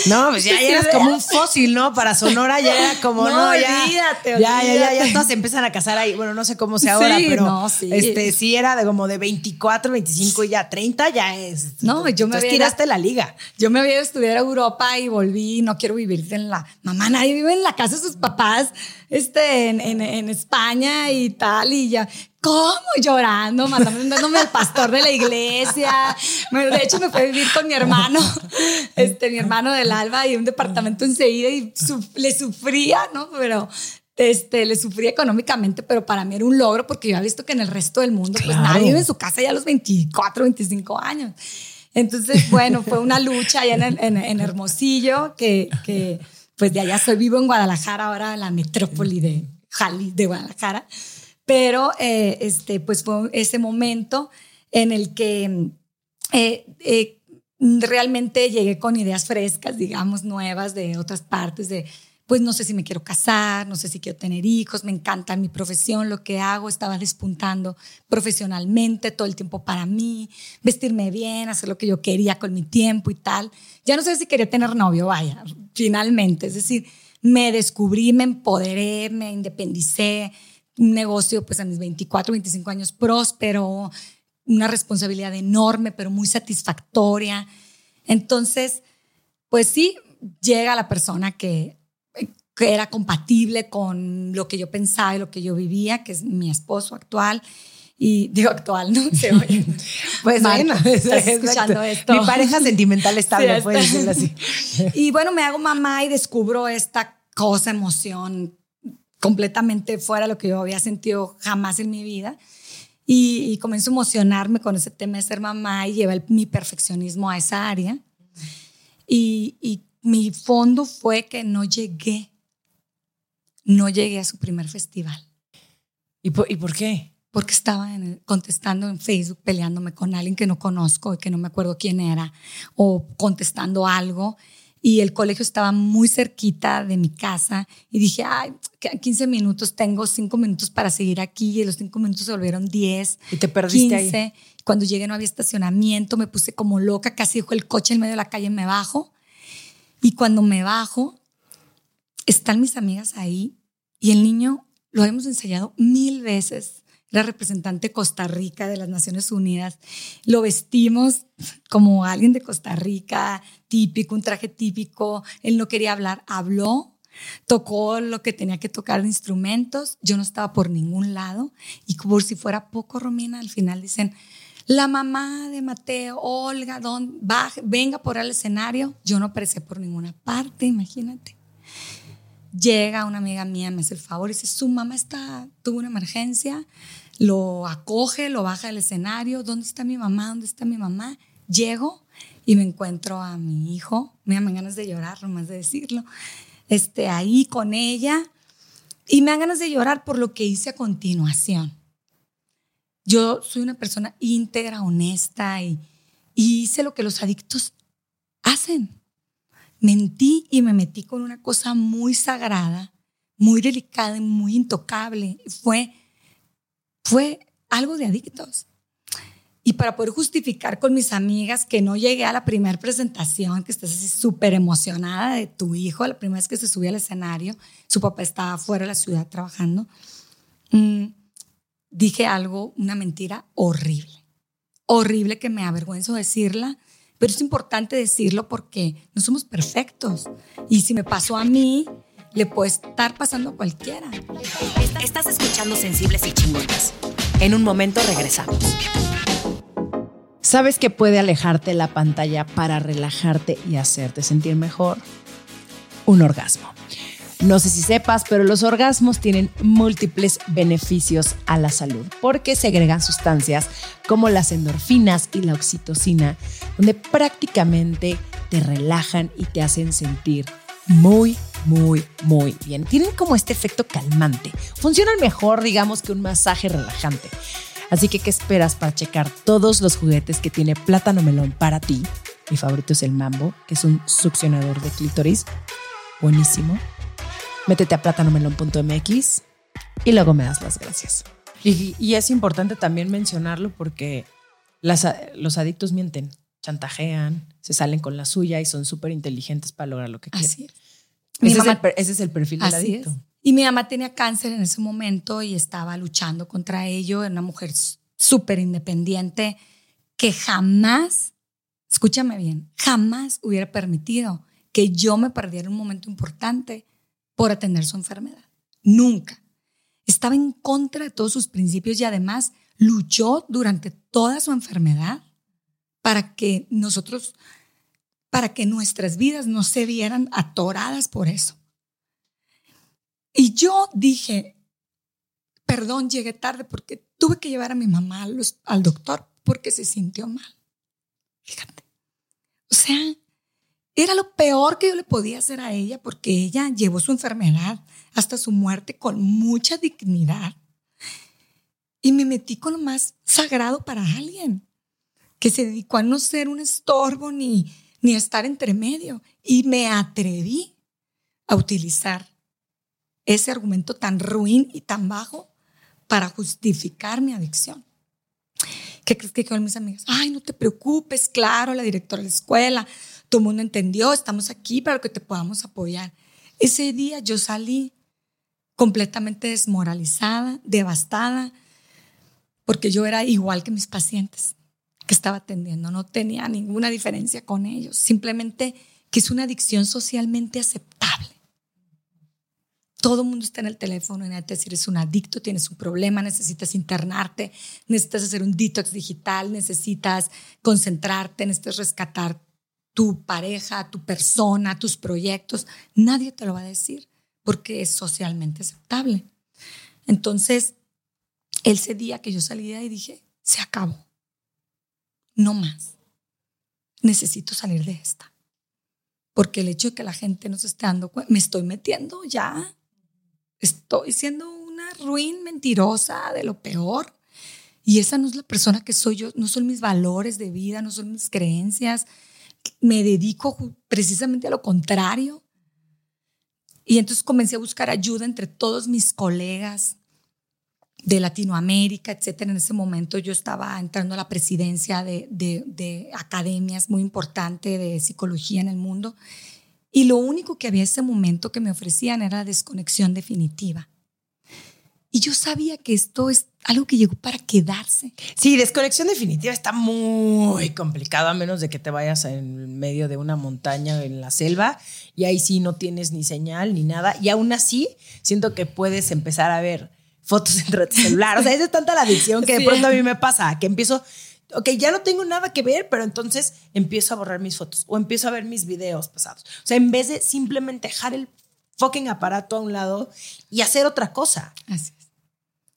No, pues ya eras como un fósil, ¿no? Para Sonora ya era como, no, ya, olvídate, ya, ya, ya, ya, todas se empiezan a casar ahí. Bueno, no sé cómo sea ahora, pero no, sí. este sí era de como de 24, 25 y ya 30 ya es. No, yo me Entonces, tiraste la liga. Yo me había ido a estudiar a Europa y volví, no quiero vivir en la... Mamá, nadie vive en la casa de sus papás este, en, en, en España y tal, y ya... ¿Cómo? Llorando, mandándome al pastor de la iglesia. De hecho, me fui a vivir con mi hermano, este, mi hermano del Alba, y un departamento enseguida y su, le sufría, ¿no? Pero este, le sufría económicamente, pero para mí era un logro porque yo había visto que en el resto del mundo, pues nadie vive en su casa ya a los 24, 25 años. Entonces, bueno, fue una lucha allá en, en, en Hermosillo, que, que, pues de allá soy, vivo en Guadalajara, ahora en la metrópoli de Jali, de Guadalajara. Pero, eh, este, pues fue ese momento en el que eh, eh, realmente llegué con ideas frescas, digamos, nuevas de otras partes, de, pues no sé si me quiero casar, no sé si quiero tener hijos, me encanta mi profesión, lo que hago, estaba despuntando profesionalmente todo el tiempo para mí, vestirme bien, hacer lo que yo quería con mi tiempo y tal. Ya no sé si quería tener novio, vaya, finalmente, es decir, me descubrí, me empoderé, me independicé, un negocio pues a mis 24, 25 años próspero, una responsabilidad enorme, pero muy satisfactoria. Entonces, pues sí, llega la persona que, que era compatible con lo que yo pensaba y lo que yo vivía, que es mi esposo actual. Y digo actual, ¿no? Se oye. Pues Marco, bueno, estás exacto. escuchando esto. Mi pareja sentimental estable, Sí, puedes decirlo así. Y bueno, me hago mamá y descubro esta cosa, emoción completamente fuera de lo que yo había sentido jamás en mi vida. Y, y comienzo a emocionarme con ese tema de ser mamá y llevar mi perfeccionismo a esa área. Y, y mi fondo fue que no llegué, no llegué a su primer festival ¿Y por, y por qué? porque estaba en el- contestando en Facebook, peleándome con alguien que no conozco y que no me acuerdo quién era, o contestando algo. Y el colegio estaba muy cerquita de mi casa y dije, ay, quedan 15 minutos, tengo 5 minutos para seguir aquí y los 5 minutos se volvieron 10. Y te perdiste 15. ahí. Cuando llegué no había estacionamiento, me puse como loca, casi dejó el coche en medio de la calle, me bajo. Y cuando me bajo, están mis amigas ahí y el niño lo habíamos ensayado mil veces. Era representante Costa Rica de las Naciones Unidas. Lo vestimos como alguien de Costa Rica, típico, un traje típico. Él no quería hablar, habló, tocó lo que tenía que tocar de instrumentos. Yo no estaba por ningún lado. Y por si fuera poco, Romina, al final dicen, la mamá de Mateo, Olga, don, baje, venga por el escenario. Yo no aparecía por ninguna parte, imagínate. Llega una amiga mía, me hace el favor y dice, su mamá está, tuvo una emergencia, lo acoge, lo baja del escenario, ¿dónde está mi mamá? ¿Dónde está mi mamá? Llego y me encuentro a mi hijo, me dan ganas de llorar, nomás de decirlo, este, ahí con ella y me dan ganas de llorar por lo que hice a continuación. Yo soy una persona íntegra, honesta y, y hice lo que los adictos hacen mentí y me metí con una cosa muy sagrada, muy delicada y muy intocable. Fue, fue algo de adictos. Y para poder justificar con mis amigas que no llegué a la primera presentación, que estás así súper emocionada de tu hijo, la primera vez que se subió al escenario, su papá estaba fuera de la ciudad trabajando, mm, dije algo, una mentira horrible. Horrible que me avergüenzo decirla, pero es importante decirlo porque no somos perfectos. Y si me pasó a mí, le puede estar pasando a cualquiera. Estás escuchando Sensibles y Chingonas. En un momento regresamos. ¿Sabes que puede alejarte la pantalla para relajarte y hacerte sentir mejor? Un orgasmo. No sé si sepas, pero los orgasmos tienen múltiples beneficios a la salud porque segregan sustancias como las endorfinas y la oxitocina, donde prácticamente te relajan y te hacen sentir muy, muy, muy bien. Tienen como este efecto calmante. Funcionan mejor, digamos, que un masaje relajante. Así que, ¿qué esperas para checar todos los juguetes que tiene Plátano Melón para ti? Mi favorito es el Mambo, que es un succionador de clítoris. buenísimo. Métete a plátanomelón.mx y luego me das las gracias. Y, y es importante también mencionarlo porque las, los adictos mienten, chantajean, se salen con la suya y son súper inteligentes para lograr lo que quieren. Así es. Ese, Mi es el, ese es el perfil del adicto. es. Y mi mamá tenía cáncer en ese momento y estaba luchando contra ello. Era una mujer súper independiente que jamás, escúchame bien, jamás hubiera permitido que yo me perdiera un momento importante por atender su enfermedad. Nunca. Estaba en contra de todos sus principios y además luchó durante toda su enfermedad para que nosotros, para que nuestras vidas no se vieran atoradas por eso. Y yo dije, perdón, llegué tarde porque tuve que llevar a mi mamá al, al doctor porque se sintió mal. Fíjate. O sea, era lo peor que yo le podía hacer a ella porque ella llevó su enfermedad hasta su muerte con mucha dignidad. Y me metí con lo más sagrado para alguien que se dedicó a no ser un estorbo ni, ni estar entre medio. Y me atreví a utilizar ese argumento tan ruin y tan bajo para justificar mi adicción. ¿Qué crees que dijeron mis amigas? Ay, no te preocupes, claro, la directora de la escuela, todo el mundo entendió, estamos aquí para que te podamos apoyar. Ese día yo salí completamente desmoralizada, devastada, porque yo era igual que mis pacientes que estaba atendiendo, no tenía ninguna diferencia con ellos, simplemente que es una adicción socialmente aceptable. Todo el mundo está en el teléfono y nadie te dice, eres un adicto, tienes un problema, necesitas internarte, necesitas hacer un detox digital, necesitas concentrarte, necesitas rescatar tu pareja, tu persona, tus proyectos. Nadie te lo va a decir porque es socialmente aceptable. Entonces, ese día que yo salí de ahí dije, se acabó. No más. Necesito salir de esta. Porque el hecho de que la gente no se esté dando cuenta, me estoy metiendo ya. Estoy siendo una ruin mentirosa de lo peor. Y esa no es la persona que soy yo, no son mis valores de vida, no son mis creencias. Me dedico precisamente a lo contrario. Y entonces comencé a buscar ayuda entre todos mis colegas de Latinoamérica, etcétera. En ese momento yo estaba entrando a la presidencia de, de- de academias muy importante de psicología en el mundo. Y lo único que había ese momento que me ofrecían era la desconexión definitiva. Y yo sabía que esto es algo que llegó para quedarse. Sí, desconexión definitiva está muy complicado a menos de que te vayas en medio de una montaña en la selva y ahí sí no tienes ni señal ni nada y aún así siento que puedes empezar a ver fotos dentro de tu celular. O sea, es tanta la adicción que de Sí. pronto a mí me pasa, que empiezo, ok, ya no tengo nada que ver, pero entonces empiezo a borrar mis fotos o empiezo a ver mis videos pasados. O sea, en vez de simplemente dejar el fucking aparato a un lado y hacer otra cosa. Así es.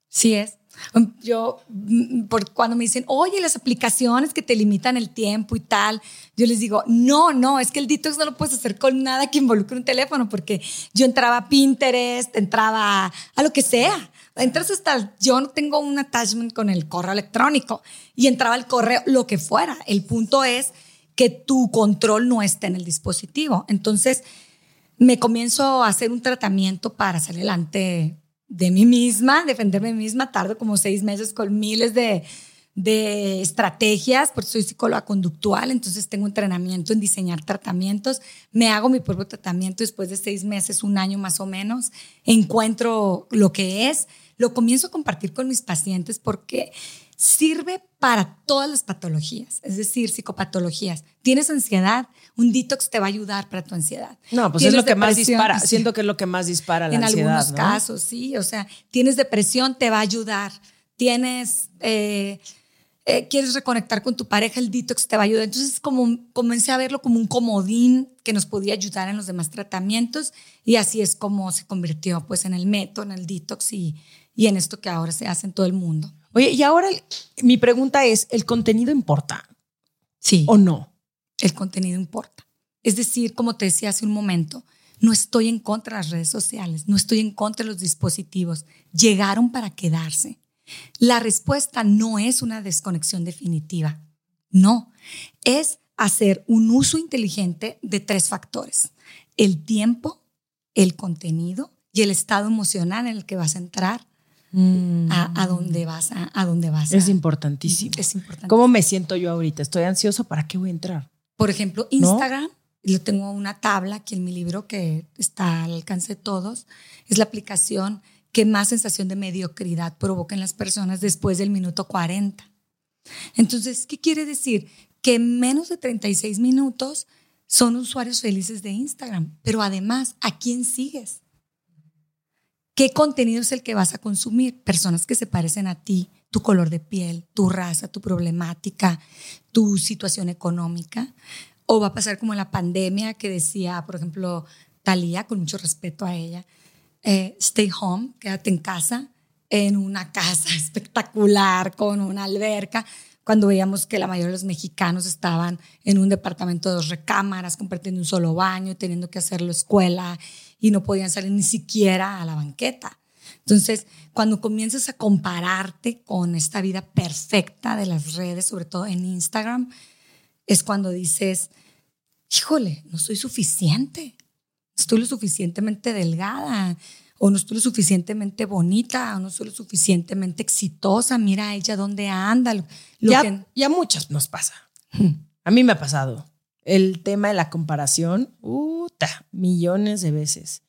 Sí es. Yo, mm, por cuando me dicen, oye, las aplicaciones que te limitan el tiempo y tal, yo les digo, no, no, es que el detox no lo puedes hacer con nada que involucre un teléfono, porque yo entraba a Pinterest, entraba a lo que sea. Entras hasta, yo no tengo un attachment con el correo electrónico y entraba el correo, lo que fuera. El punto es que tu control no esté en el dispositivo. Entonces, me comienzo a hacer un tratamiento para salir adelante de mí misma, defenderme misma. Tardo como seis meses con miles de, de estrategias, porque soy psicóloga conductual, entonces tengo entrenamiento en diseñar tratamientos. Me hago mi propio tratamiento después de seis meses, un año más o menos. Encuentro lo que es, lo comienzo a compartir con mis pacientes porque sirve para todas las patologías, es decir, psicopatologías. Tienes ansiedad, un detox te va a ayudar para tu ansiedad. No, pues es lo que más dispara. sí. Siento que es lo que más dispara la en ansiedad. algunos ¿no? casos, sí. O sea, tienes depresión, te va a ayudar. Tienes, eh, eh, quieres reconectar con tu pareja, el detox te va a ayudar. Entonces, como comencé a verlo como un comodín que nos podía ayudar en los demás tratamientos y así es como se convirtió pues en el método, en el detox y, y en esto que ahora se hace en todo el mundo. Oye, y ahora mi pregunta es, ¿el contenido importa Sí. o no? el contenido importa. Es decir, como te decía hace un momento, no estoy en contra de las redes sociales, no estoy en contra de los dispositivos. Llegaron para quedarse. La respuesta no es una desconexión definitiva. No, es hacer un uso inteligente de tres factores. El tiempo, el contenido y el estado emocional en el que vas a entrar Mm. a, a donde vas a, a donde vas a- Es importantísimo. Es importante. ¿Cómo me siento yo ahorita? Estoy ansioso, ¿para qué voy a entrar? Por ejemplo, Instagram, yo tengo una tabla aquí en mi libro que está al alcance de todos, es la aplicación que más sensación de mediocridad provoca en las personas después del minuto 40. Entonces, ¿qué quiere decir? Que en menos de 36 minutos son usuarios felices de Instagram, pero además, ¿a quién sigues? ¿Qué contenido es el que vas a consumir? Personas que se parecen a ti, tu color de piel, tu raza, tu problemática, tu situación económica. O va a pasar como la pandemia que decía, por ejemplo, Talía, con mucho respeto a ella, eh, stay home, quédate en casa, en una casa espectacular, con una alberca, cuando veíamos que la mayoría de los mexicanos estaban en un departamento de dos recámaras, compartiendo un solo baño, teniendo que hacerlo escuela y no podían salir ni siquiera a la banqueta. Entonces, cuando comienzas a compararte con esta vida perfecta de las redes, sobre todo en Instagram, es cuando dices, híjole, no soy suficiente, estoy lo suficientemente delgada, o no estoy lo suficientemente bonita, o no soy lo suficientemente exitosa, mira ella dónde anda. Lo ya, que- ya muchas nos pasa. A mí me ha pasado. El tema de la comparación, puta, millones de veces.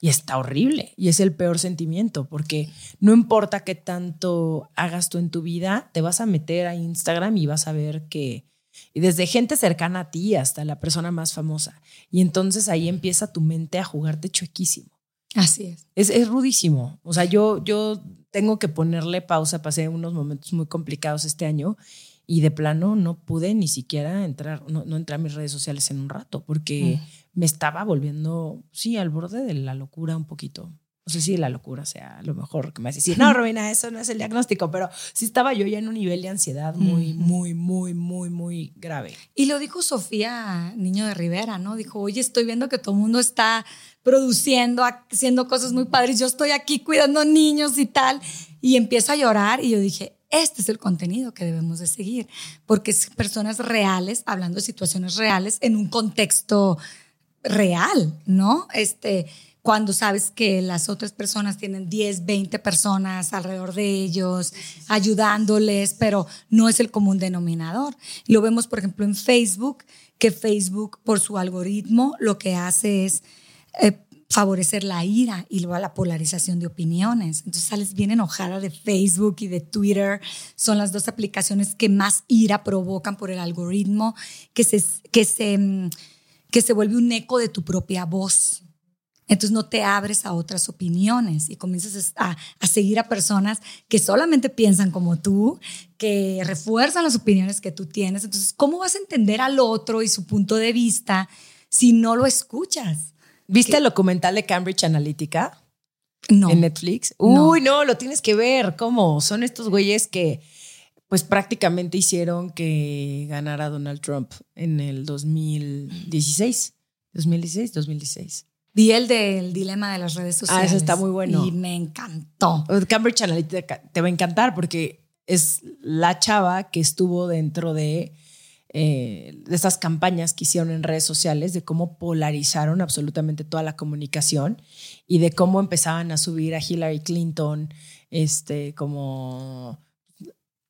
Y está horrible. Y es el peor sentimiento, porque no importa qué tanto hagas tú en tu vida, te vas a meter a Instagram y vas a ver que. Y desde gente cercana a ti hasta la persona más famosa. Y entonces ahí empieza tu mente a jugarte chuequísimo. Así es. Es, es rudísimo. O sea, yo, yo tengo que ponerle pausa. Pasé unos momentos muy complicados este año y de plano no pude ni siquiera entrar, no, no entré a mis redes sociales en un rato porque me estaba volviendo, sí, al borde de la locura un poquito. No sé si la locura sea lo mejor que me hace decir, no, Robina, eso no es el diagnóstico, pero sí estaba yo ya en un nivel de ansiedad muy, muy, muy, muy, muy grave. Y lo dijo Sofía Niño de Rivera, ¿no? Dijo, oye, estoy viendo que todo el mundo está produciendo, haciendo cosas muy padres, yo estoy aquí cuidando niños y tal, y empieza a llorar y yo dije, este es el contenido que debemos de seguir, porque es personas reales, hablando de situaciones reales en un contexto real, ¿no? Este, cuando sabes que las otras personas tienen 10, 20 personas alrededor de ellos, ayudándoles, pero no es el común denominador. Lo vemos, por ejemplo, en Facebook, que Facebook, por su algoritmo, lo que hace es eh, favorecer la ira y luego la polarización de opiniones. Entonces sales bien enojada de Facebook y de Twitter. Son las dos aplicaciones que más ira provocan por el algoritmo, que se, que se, mm, que se vuelve un eco de tu propia voz. Entonces no te abres a otras opiniones y comienzas a, a, seguir a personas que solamente piensan como tú, que refuerzan las opiniones que tú tienes. Entonces, ¿cómo vas a entender al otro y su punto de vista si no lo escuchas? ¿Viste ¿Qué? el documental de Cambridge Analytica? No. En Netflix. Uy, no. no, lo tienes que ver. ¿Cómo? Son estos güeyes que pues prácticamente hicieron que ganara Donald Trump en el 2016. 2016, 2016. Vi el del dilema de las redes sociales. Ah, eso está muy bueno. Y me encantó. Cambridge Analytica te va a encantar porque es la chava que estuvo dentro de, eh, de esas campañas que hicieron en redes sociales, de cómo polarizaron absolutamente toda la comunicación y de cómo empezaban a subir a Hillary Clinton, este, como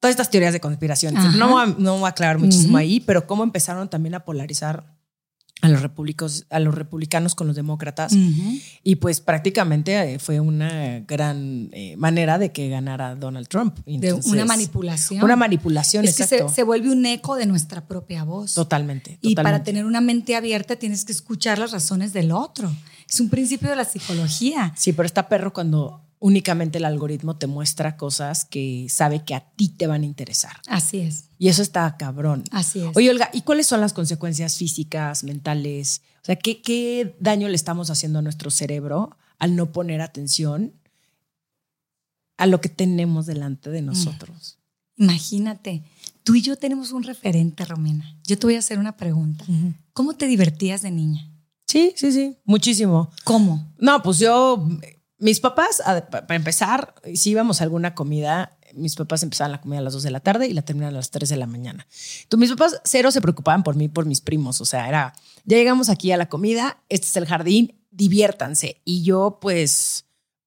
todas estas teorías de conspiración. No no voy a aclarar muchísimo uh -huh. ahí, pero cómo empezaron también a polarizar a los, a los republicanos con los demócratas. Uh -huh. Y pues prácticamente fue una gran eh, manera de que ganara Donald Trump. Entonces, de una manipulación. Una manipulación, es exacto. que se, se, vuelve un eco de nuestra propia voz. Totalmente, Y para tener una mente abierta tienes que escuchar las razones del otro. Es un principio de la psicología. Sí, pero está perro cuando únicamente el algoritmo te muestra cosas que sabe que a ti te van a interesar. Así es. Y eso está cabrón. Así es. Oye, Olga, ¿y cuáles son las consecuencias físicas, mentales? O sea, ¿qué, qué daño le estamos haciendo a nuestro cerebro al no poner atención a lo que tenemos delante de nosotros? Mm. Imagínate, tú y yo tenemos un referente, Romina. Yo te voy a hacer una pregunta. Uh -huh. ¿Cómo te divertías de niña? Sí, sí, sí, muchísimo. ¿Cómo? No, pues yo mis papás, para empezar, si íbamos a alguna comida, mis papás empezaban la comida a las 2 de la tarde y la terminaban a las 3 de la mañana. Entonces, mis papás cero se preocupaban por mí, por mis primos. O sea, era, ya llegamos aquí a la comida, este es el jardín, diviértanse. Y yo, pues,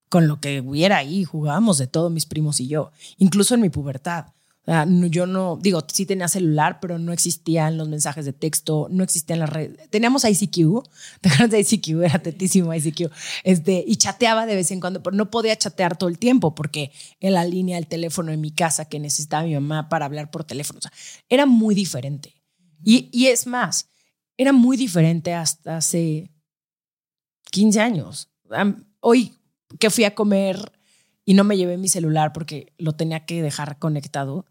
con lo que hubiera ahí, jugábamos de todo, mis primos y yo, incluso en mi pubertad. Sea, yo no, digo, sí tenía celular, pero no existían los mensajes de texto, no existían las redes. Teníamos ICQ, ¿te acuerdas de ICQ? Era tetísimo ICQ. Este, y chateaba de vez en cuando, pero no podía chatear todo el tiempo porque en la línea del teléfono en mi casa que necesitaba mi mamá para hablar por teléfono. O sea, era muy diferente. Y, y es más, era muy diferente hasta hace 15 años. Hoy que fui a comer y no me llevé mi celular porque lo tenía que dejar conectado,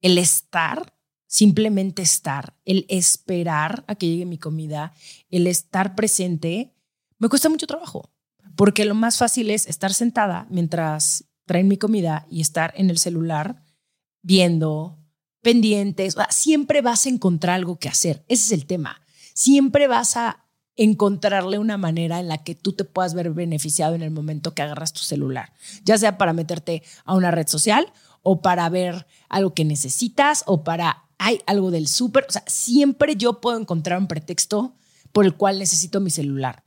el estar, simplemente estar, el esperar a que llegue mi comida, el estar presente, me cuesta mucho trabajo, porque lo más fácil es estar sentada mientras traen mi comida y estar en el celular viendo, pendientes, siempre vas a encontrar algo que hacer, ese es el tema, siempre vas a encontrarle una manera en la que tú te puedas ver beneficiado en el momento que agarras tu celular, ya sea para meterte a una red social o para ver algo que necesitas o para hay algo del súper, o sea, siempre yo puedo encontrar un pretexto por el cual necesito mi celular.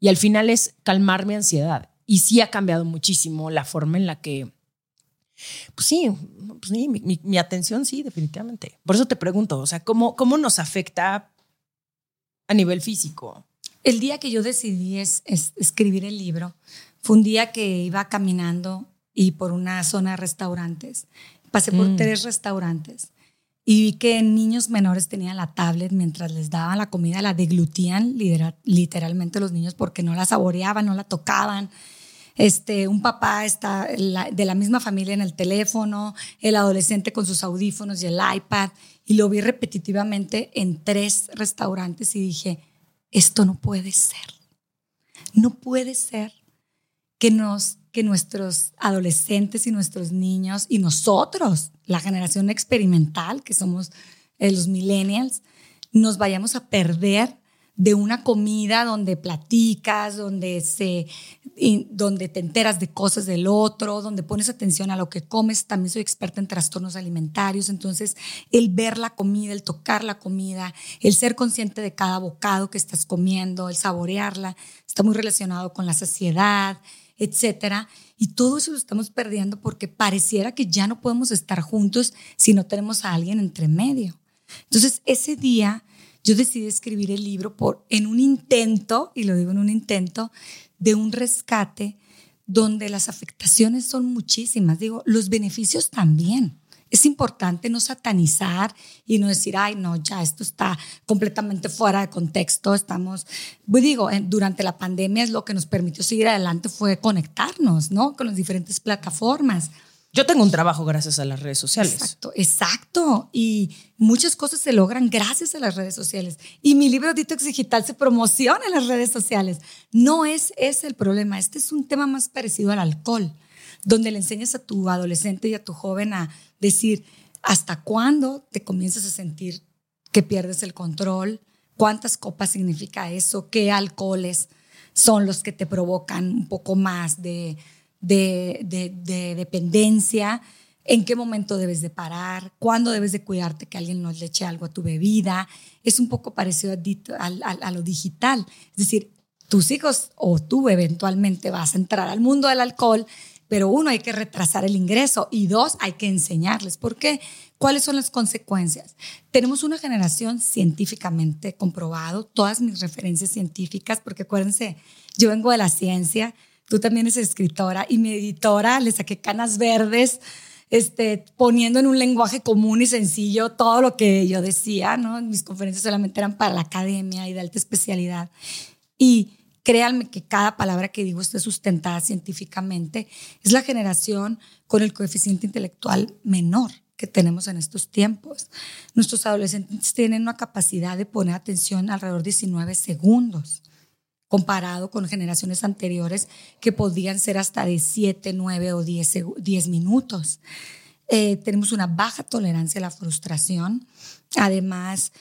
Y al final es calmar mi ansiedad. Y sí ha cambiado muchísimo la forma en la que, pues sí, pues mi, atención sí, definitivamente. Por eso te pregunto, o sea, ¿cómo, cómo nos afecta a nivel físico? El día que yo decidí es, escribir el libro, fue un día que iba caminando y por una zona de restaurantes. Pasé por mm. tres restaurantes y vi que niños menores tenían la tablet mientras les daban la comida, la deglutían literalmente los niños porque no la saboreaban, no la tocaban. Este, un papá está de la misma familia en el teléfono, el adolescente con sus audífonos y el iPad. Y lo vi repetitivamente en tres restaurantes y dije, esto no puede ser. No puede ser que, nos, que nuestros adolescentes y nuestros niños y nosotros, la generación experimental, que somos eh, los millennials, nos vayamos a perder de una comida donde platicas, donde, se, donde te enteras de cosas del otro, donde pones atención a lo que comes. También soy experta en trastornos alimentarios, entonces el ver la comida, el tocar la comida, el ser consciente de cada bocado que estás comiendo, el saborearla, está muy relacionado con la saciedad, etcétera. Y todo eso lo estamos perdiendo porque pareciera que ya no podemos estar juntos si no tenemos a alguien entre medio. Entonces, ese día yo decidí escribir el libro por, en un intento, y lo digo en un intento, de un rescate donde las afectaciones son muchísimas. Digo, los beneficios también. Es importante no satanizar y no decir, ay, no, ya esto está completamente fuera de contexto. Estamos, pues digo, durante la pandemia es lo que nos permitió seguir adelante fue conectarnos, ¿no? Con las diferentes plataformas. Yo tengo un trabajo gracias a las redes sociales. Exacto, exacto. Y muchas cosas se logran gracias a las redes sociales. Y mi libro Detox Digital se promociona en las redes sociales. No es ese el problema. Este es un tema más parecido al alcohol, donde le enseñas a tu adolescente y a tu joven a decir hasta cuándo te comienzas a sentir que pierdes el control, cuántas copas significa eso, qué alcoholes son los que te provocan un poco más de de, dependencia, en qué momento debes de parar, cuándo debes de cuidarte que alguien no le eche algo a tu bebida. Es un poco parecido a, a, lo digital. Es decir, tus hijos o tú eventualmente vas a entrar al mundo del alcohol, pero uno, hay que retrasar el ingreso y dos, hay que enseñarles. ¿Por qué? ¿Cuáles son las consecuencias? Tenemos una generación científicamente comprobado, todas mis referencias científicas, porque acuérdense, yo vengo de la ciencia, tú también eres escritora y mi editora le saqué canas verdes, este, poniendo en un lenguaje común y sencillo todo lo que yo decía, ¿no? Mis conferencias solamente eran para la academia y de alta especialidad. Y créanme que cada palabra que digo esté sustentada científicamente. Es la generación con el coeficiente intelectual menor que tenemos en estos tiempos. Nuestros adolescentes tienen una capacidad de poner atención alrededor de 19 segundos comparado con generaciones anteriores que podían ser hasta de 7, 9 o 10, 10 minutos. Eh, tenemos una baja tolerancia a la frustración. Además,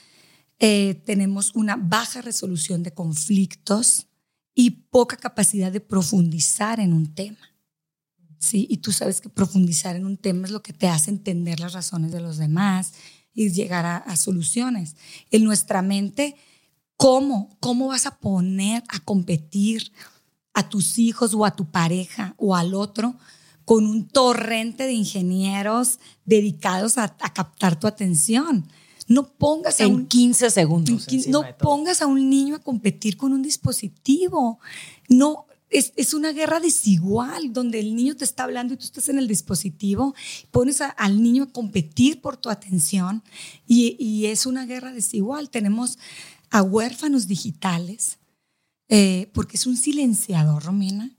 eh, tenemos una baja resolución de conflictos y poca capacidad de profundizar en un tema. ¿sí? Y tú sabes que profundizar en un tema es lo que te hace entender las razones de los demás y llegar a soluciones. En nuestra mente ¿Cómo? ¿Cómo vas a poner a competir a tus hijos o a tu pareja o al otro con un torrente de ingenieros dedicados a, captar tu atención? No pongas a un 15 segundos. no pongas a un niño a competir con un dispositivo. No, es, una guerra desigual, donde el niño te está hablando y tú estás en el dispositivo, pones al niño a competir por tu atención y, es una guerra desigual. Tenemos a huérfanos digitales, eh, porque es un silenciador, Romina.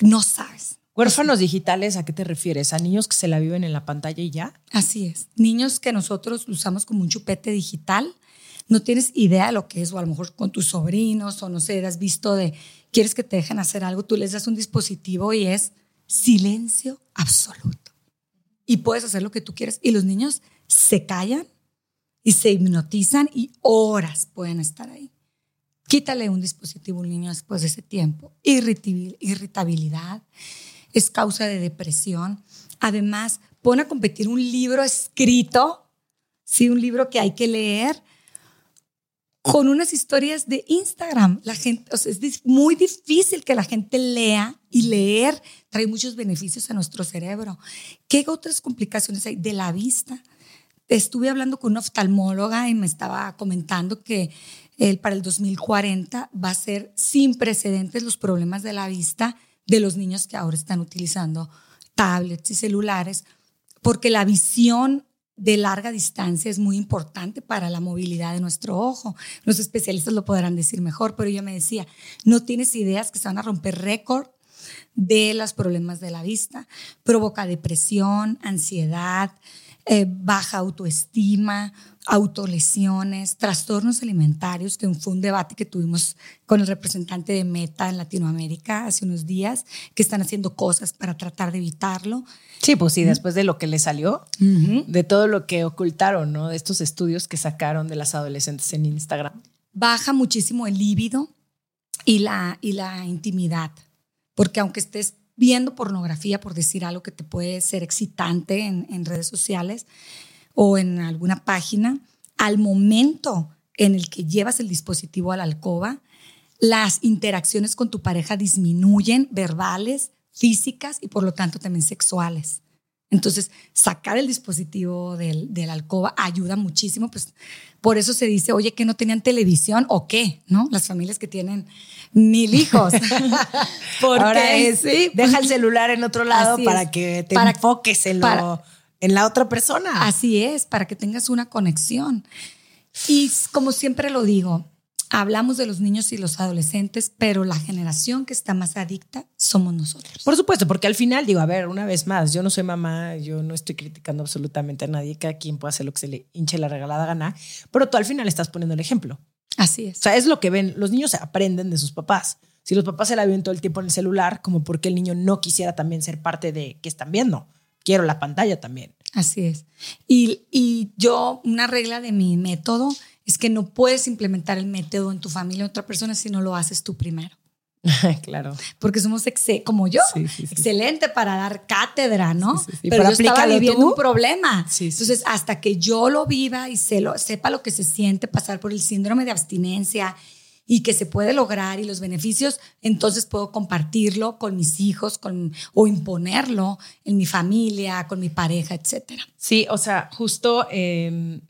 No sabes. ¿Huérfanos digitales a qué te refieres? ¿A niños que se la viven en la pantalla y ya? Así es. Niños que nosotros usamos como un chupete digital. No tienes idea de lo que es, o a lo mejor con tus sobrinos, o no sé, has visto de quieres que te dejen hacer algo, tú les das un dispositivo y es silencio absoluto. Y puedes hacer lo que tú quieres. Y los niños se callan y se hipnotizan y horas pueden estar ahí. Quítale un dispositivo a un niño después de ese tiempo. Irritabilidad es causa de depresión. Además, pone a competir un libro escrito, sí, un libro que hay que leer con unas historias de Instagram. La gente, o sea, es muy difícil que la gente lea y leer trae muchos beneficios a nuestro cerebro. ¿Qué otras complicaciones hay de la vista? Estuve hablando con una oftalmóloga y me estaba comentando que el, para el 2040 va a ser sin precedentes los problemas de la vista de los niños que ahora están utilizando tablets y celulares, porque la visión de larga distancia es muy importante para la movilidad de nuestro ojo. Los especialistas lo podrán decir mejor, pero ella me decía, no tienes ideas que se van a romper récord de los problemas de la vista. Provoca depresión, ansiedad, eh, baja autoestima, autolesiones, trastornos alimentarios, que fue un debate que tuvimos con el representante de Meta en Latinoamérica hace unos días, que están haciendo cosas para tratar de evitarlo. Sí, pues sí, después de lo que le salió, de todo lo que ocultaron, ¿no? De estos estudios que sacaron de las adolescentes en Instagram. Baja muchísimo el líbido y la, y la intimidad, porque aunque estés viendo pornografía, por decir algo que te puede ser excitante en, redes sociales o en alguna página, al momento en el que llevas el dispositivo a la alcoba, las interacciones con tu pareja disminuyen, verbales, físicas y por lo tanto también sexuales. Entonces, sacar el dispositivo del, de la alcoba ayuda muchísimo, pues por eso se dice, oye, que no tenían televisión o qué, ¿no? Las familias que tienen mil hijos. Porque Ahora es, sí, deja el celular en otro lado para que te enfoques en, en la otra persona. Así es, para que tengas una conexión. Y como siempre lo digo, hablamos de los niños y los adolescentes, pero la generación que está más adicta somos nosotros. Por supuesto, porque al final digo, a ver, una vez más, yo no soy mamá, yo no estoy criticando absolutamente a nadie, cada quien puede hacer lo que se le hinche la regalada gana, pero tú al final estás poniendo el ejemplo. Así es. O sea, es lo que ven, los niños aprenden de sus papás. Si los papás se la viven todo el tiempo en el celular, como porque el niño no quisiera también ser parte de qué están viendo. Quiero la pantalla también. Así es. Y, y yo, una regla de mi método es que no puedes implementar el método en tu familia o otra persona si no lo haces tú primero. claro. Porque somos, como yo, excelente para dar cátedra, ¿no? Pero yo estaba viviendo un problema. Entonces, hasta que yo lo viva y se lo, sepa lo que se siente pasar por el síndrome de abstinencia y que se puede lograr y los beneficios, entonces puedo compartirlo con mis hijos con, o imponerlo en mi familia, con mi pareja, etcétera. Sí, o sea, justo... Em,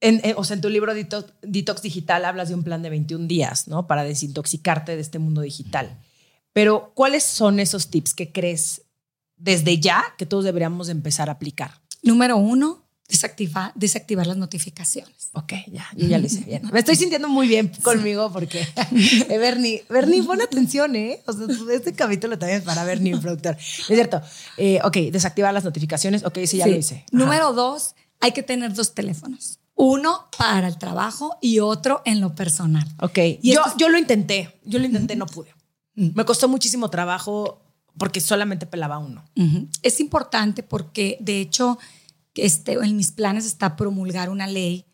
en, o sea, en tu libro Detox, Digital hablas de un plan de 21 días, ¿no? Para desintoxicarte de este mundo digital. Pero, ¿cuáles son esos tips que crees desde ya que todos deberíamos empezar a aplicar? Número uno, desactivar, desactivar las notificaciones. Ok, ya, yo ya lo hice bien. Me estoy sintiendo muy bien conmigo porque eh, Bernie, Bernie, pon atención, ¿eh? O sea, este capítulo también es para Bernie, productor. Es cierto. Eh, ok, desactivar las notificaciones. Ok, sí, ya lo hice. Número dos, hay que tener dos teléfonos. Uno para el trabajo y otro en lo personal. Ok. yo, yo lo intenté. Yo lo intenté, no pude. Me costó muchísimo trabajo porque solamente pelaba uno. Es importante porque, de hecho, este, en mis planes está promulgar una ley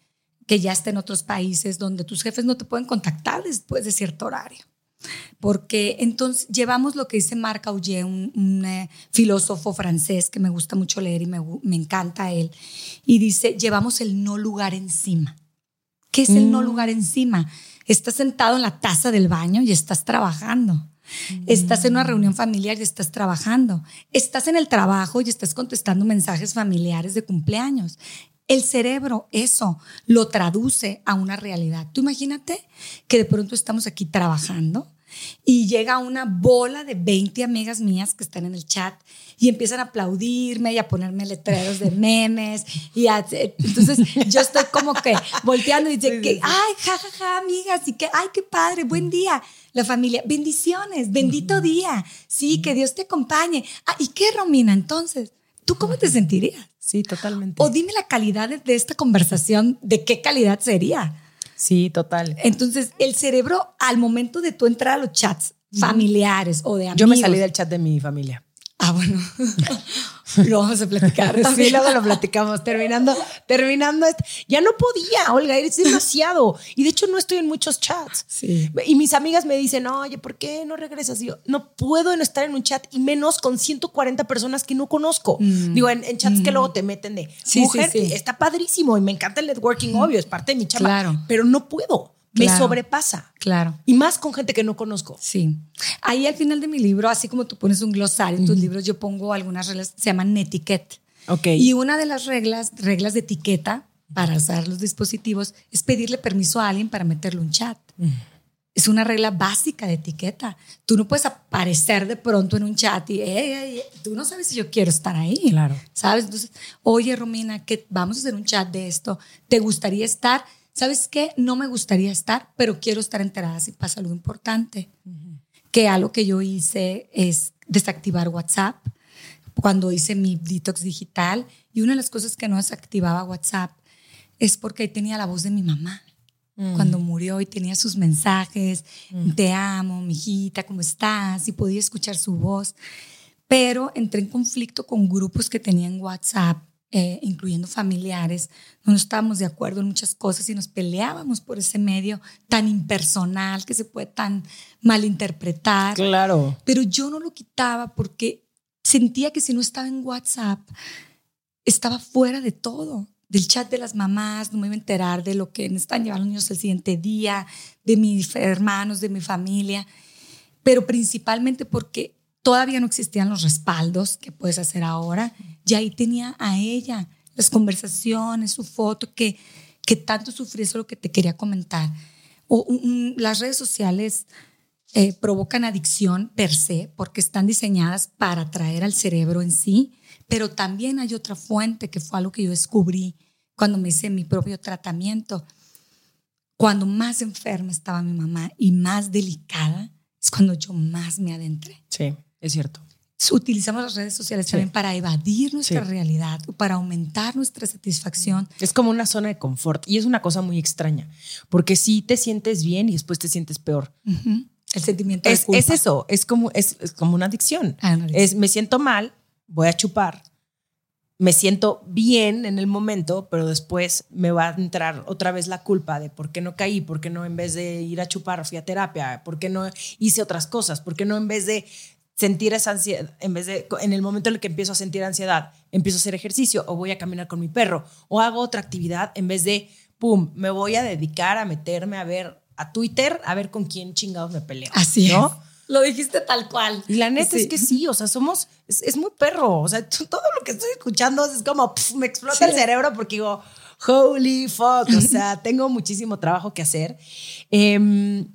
que ya está en otros países donde tus jefes no te pueden contactar después de cierto horario porque entonces llevamos lo que dice Marc Augé, un, eh, filósofo francés que me gusta mucho leer y me, me encanta él, y dice, llevamos el no lugar encima. ¿Qué es el no Mm. lugar encima? Estás sentado en la taza del baño y estás trabajando. Estás en una reunión familiar y estás trabajando. Estás en el trabajo y estás contestando mensajes familiares de cumpleaños. El cerebro eso lo traduce a una realidad. Tú imagínate que de pronto estamos aquí trabajando y llega una bola de 20 amigas mías que están en el chat y empiezan a aplaudirme y a ponerme letreros de memes y a- entonces yo estoy como que volteando y dice que ay jajaja ja, ja, amigas y que ay qué padre buen día la familia bendiciones bendito día sí que Dios te acompañe ah, y qué Romina entonces tú cómo te sentirías Sí, totalmente. o dime la calidad de, esta conversación de qué calidad sería Sí, total. entonces, el cerebro, al momento de tú entrar a los chats familiares o de amigos. Yo me salí del chat de mi familia. Ah, bueno. Lo vamos a platicar. Sí, luego lo platicamos. Terminando, terminando. este- Ya no podía, Olga, es demasiado. Y de hecho no estoy en muchos chats. Sí. Y mis amigas me dicen, oye, ¿por qué no regresas? Y yo, no puedo no estar en un chat y menos con 140 personas que no conozco. Digo, en, en chats que luego te meten de Mm. Sí, mujer, sí, sí. está padrísimo y me encanta el networking, obvio, es parte de mi chamba. Claro. Pero no puedo. Me sobrepasa. Claro. Y más con gente que no conozco. Sí. Ahí al final de mi libro, así como tú pones un glosario en tus libros, yo pongo algunas reglas, se llaman netiquette. Ok. Y una de las reglas, reglas de etiqueta para usar los dispositivos, es pedirle permiso a alguien para meterle un chat. Es una regla básica de etiqueta. Tú no puedes aparecer de pronto en un chat y "Ey, ey, ey", tú no sabes si yo quiero estar ahí. Claro. ¿Sabes? Entonces, oye, Romina, que vamos a hacer un chat de esto. ¿Te gustaría estar? ¿Sabes qué? No me gustaría estar, pero quiero estar enterada si pasa algo importante. Que algo que yo hice es desactivar WhatsApp cuando hice mi detox digital. Y una de las cosas que no desactivaba WhatsApp es porque ahí tenía la voz de mi mamá. Cuando murió y tenía sus mensajes, te amo, mijita, ¿cómo estás? Y podía escuchar su voz. Pero entré en conflicto con grupos que tenían WhatsApp, eh, incluyendo familiares. No estábamos de acuerdo en muchas cosas y nos peleábamos por ese medio tan impersonal que se puede tan malinterpretar. Claro. Pero yo no lo quitaba porque sentía que si no estaba en WhatsApp, estaba fuera de todo. Del chat de las mamás, no me iba a enterar de lo que necesitan llevar los niños el siguiente día, de mis hermanos, de mi familia. Pero principalmente porque todavía no existían los respaldos que puedes hacer ahora. Y ahí tenía a ella las conversaciones, su foto, que, que tanto sufrí, eso es lo que te quería comentar. O, las redes sociales eh, provocan adicción per se porque están diseñadas para atraer al cerebro en sí, pero también hay otra fuente que fue algo que yo descubrí cuando me hice mi propio tratamiento. Cuando más enferma estaba mi mamá y más delicada, es cuando yo más me adentré. Sí, es cierto. Utilizamos las redes sociales Sí. también para evadir nuestra Sí. realidad, para aumentar nuestra satisfacción. Es como una zona de confort y es una cosa muy extraña, porque sí te sientes bien y después te sientes peor. Ujú. El sentimiento de Es, culpa. es eso, es como, es, es como una adicción. Ah, una adicción. Es, me siento mal, voy a chupar. Me siento bien en el momento, pero después me va a entrar otra vez la culpa de por qué no caí, por qué no en vez de ir a chupar fui a terapia, por qué no hice otras cosas, por qué no en vez de sentir esa ansiedad, en vez de, en el momento en el que empiezo a sentir ansiedad, empiezo a hacer ejercicio o voy a caminar con mi perro o hago otra actividad en vez de, pum, me voy a dedicar a meterme a ver a Twitter, a ver con quién chingados me peleo. Así ¿no? es. Lo dijiste tal cual. Y la neta Sí. es que sí, o sea, somos, es, es muy perro, o sea, todo lo que estoy escuchando es como, me explota Sí. el cerebro porque digo, holy fuck, o sea, tengo muchísimo trabajo que hacer. Em,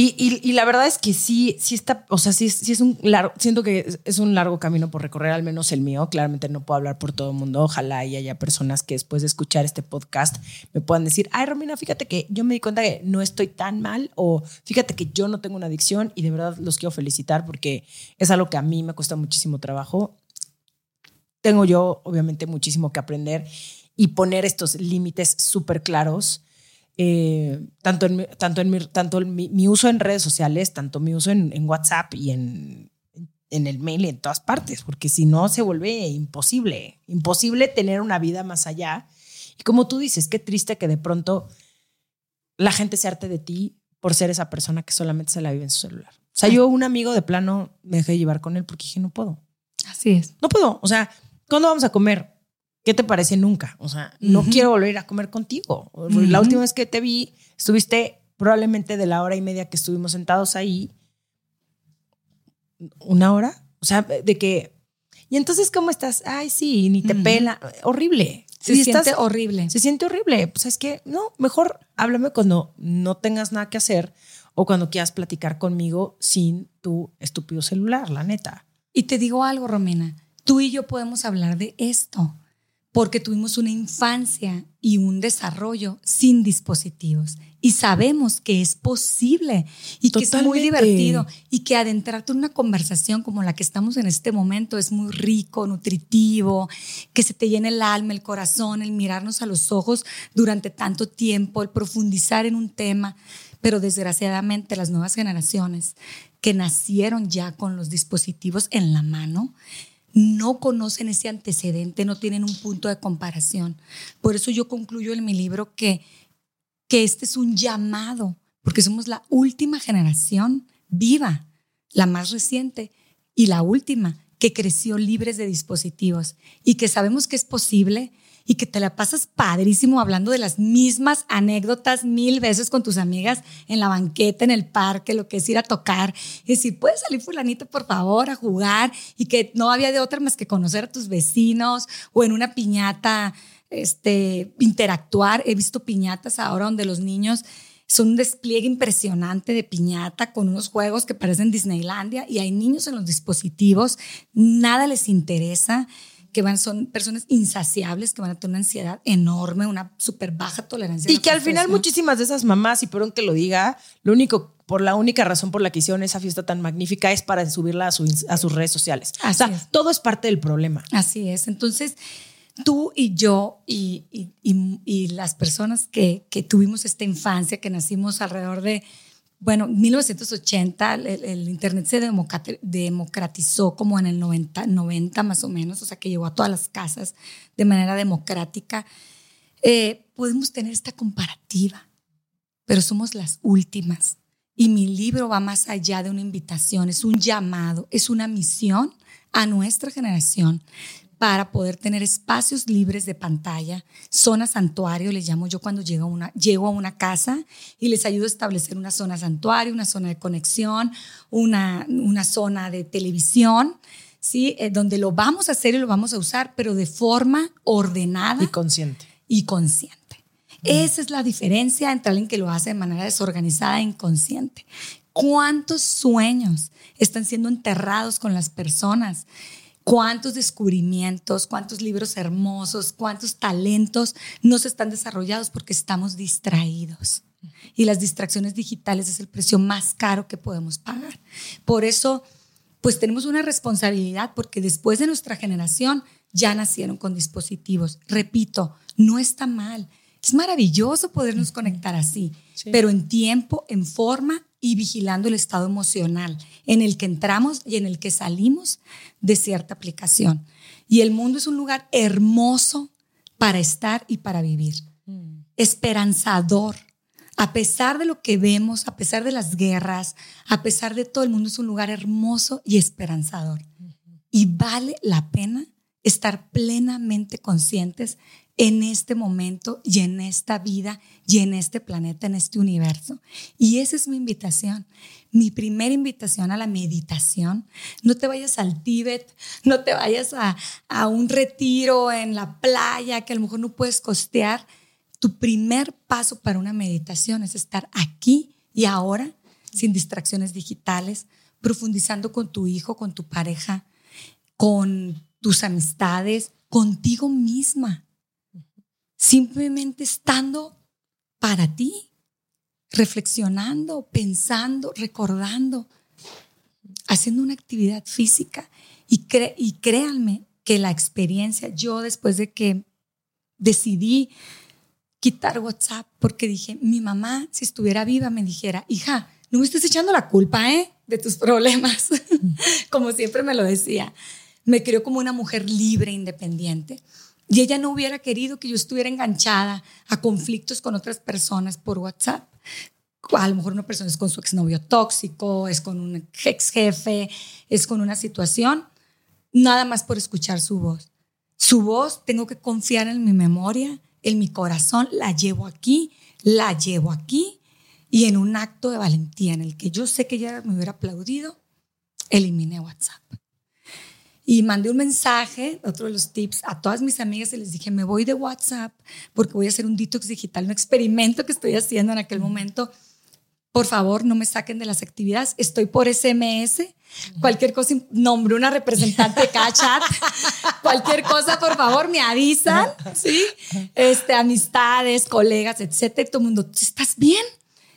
y, la verdad es que sí, sí está, o sea, sí, sí es un largo, siento que es un largo camino por recorrer, al menos el mío. Claramente no puedo hablar por todo el mundo. Ojalá y haya personas que después de escuchar este podcast me puedan decir, ay, Romina, fíjate que yo me di cuenta que no estoy tan mal o fíjate que yo no tengo una adicción y de verdad los quiero felicitar porque es algo que a mí me cuesta muchísimo trabajo. Tengo yo, obviamente, muchísimo que aprender y poner estos límites súper claros eh, tanto, en, mi, tanto, en mi, tanto en mi, mi, uso en redes sociales, tanto mi uso en, en, WhatsApp y en, en el mail y en todas partes, porque si no se vuelve imposible, imposible tener una vida más allá. Y como tú dices, qué triste que de pronto la gente se arte de ti por ser esa persona que solamente se la vive en su celular. O sea, yo un amigo de plano me dejé llevar con él porque dije, no puedo. Así es. No puedo. O sea, ¿cuándo vamos a comer? ¿Qué te parece nunca? O sea, no quiero volver a comer contigo. La última vez que te vi, estuviste probablemente de la hora y media que estuvimos sentados ahí, una hora. O sea, de que, y entonces, ¿cómo estás? Ay, sí, ni te pela. Horrible. Se siente horrible. Se siente horrible. Pues es que, no, mejor háblame cuando no tengas nada que hacer o cuando quieras platicar conmigo sin tu estúpido celular, la neta. Y te digo algo, Romina, tú y yo podemos hablar de esto porque tuvimos una infancia y un desarrollo sin dispositivos. Y sabemos que es posible y que es muy divertido y que adentrarte en una conversación como la que estamos en este momento es muy rico, nutritivo, que se te llene el alma, el corazón, el mirarnos a los ojos durante tanto tiempo, el profundizar en un tema. Pero desgraciadamente las nuevas generaciones que nacieron ya con los dispositivos en la mano, no conocen ese antecedente, no tienen un punto de comparación. Por eso yo concluyo en mi libro que, que este es un llamado, porque somos la última generación viva, la más reciente y la última que creció libres de dispositivos y que sabemos que es posible y que te la pasas padrísimo hablando de las mismas anécdotas mil veces con tus amigas en la banqueta, en el parque, lo que es ir a tocar. Y si puedes salir fulanito, por favor, a jugar y que no había de otra más que conocer a tus vecinos o en una piñata, este, interactuar. He visto piñatas ahora donde los niños son un despliegue impresionante de piñata con unos juegos que parecen Disneylandia y hay niños en los dispositivos, nada les interesa que van, son personas insaciables, que van a tener una ansiedad enorme, una súper baja tolerancia. Y que al final muchísimas de esas mamás, y perdón que lo diga, lo único, por la única razón por la que hicieron esa fiesta tan magnífica es para subirla a, a sus redes sociales. o sea, todo es parte del problema. Así es. Entonces, tú y yo y, y, y, y las personas que, que tuvimos esta infancia, que nacimos alrededor de bueno, en 1980 el, Internet se democratizó como en el 90, 90 más o menos, o sea que llegó a todas las casas de manera democrática. Eh, podemos tener esta comparativa, pero somos las últimas. Y mi libro va más allá de una invitación, es un llamado, es una misión a nuestra generación para poder tener espacios libres de pantalla, zona santuario, les llamo yo cuando llego a una, llego a una casa y les ayudo a establecer una zona santuario, una zona de conexión, una, una zona de televisión, ¿sí? Eh, donde lo vamos a hacer y lo vamos a usar, pero de forma ordenada. Y consciente. Y consciente. Esa es la diferencia entre alguien que lo hace de manera desorganizada e inconsciente. ¿Cuántos sueños están siendo enterrados con las personas? Cuántos descubrimientos, cuántos libros hermosos, cuántos talentos no se están desarrollados porque estamos distraídos. Y las distracciones digitales es el precio más caro que podemos pagar. Por eso, pues tenemos una responsabilidad porque después de nuestra generación ya nacieron con dispositivos. Repito, no está mal. Es maravilloso podernos conectar así, pero en tiempo, en forma y vigilando el estado emocional en el que entramos y en el que salimos de cierta aplicación. Y el mundo es un lugar hermoso para estar y para vivir. Mm. Esperanzador. A pesar de lo que vemos, a pesar de las guerras, a pesar de todo, el mundo es un lugar hermoso y esperanzador. Y vale la pena estar plenamente conscientes en este momento y en esta vida y en este planeta, en este universo. Y esa es mi invitación. Mi primera invitación a la meditación. No te vayas al Tíbet, no te vayas a, un retiro en la playa que a lo mejor no puedes costear. Tu primer paso para una meditación es estar aquí y ahora, sin distracciones digitales, profundizando con tu hijo, con tu pareja, con tus amistades, contigo misma simplemente estando para ti, reflexionando, pensando, recordando, haciendo una actividad física. Y, y créanme que la experiencia, yo después de que decidí quitar WhatsApp, porque dije, mi mamá, si estuviera viva, me dijera, hija, no me estés echando la culpa, ¿eh? De tus problemas, como siempre me lo decía. Me crió como una mujer libre, independiente. Y ella no hubiera querido que yo estuviera enganchada a conflictos con otras personas por WhatsApp. A lo mejor una persona es con su exnovio tóxico, es con un ex jefe, es con una situación, nada más por escuchar su voz. Su voz, tengo que confiar en mi memoria, en mi corazón, la llevo aquí, la llevo aquí y en un acto de valentía en el que yo sé que ella me hubiera aplaudido, eliminé WhatsApp. Y mandé un mensaje, otro de los tips, a todas mis amigas y les dije, me voy de WhatsApp porque voy a hacer un detox digital, un experimento que estoy haciendo en aquel momento. Por favor, no me saquen de las actividades. Estoy por SMS. Cualquier cosa, nombre una representante de cada chat. Cualquier cosa, por favor, me avisan. ¿sí? Este, amistades, colegas, etcétera. Todo el mundo, ¿estás bien?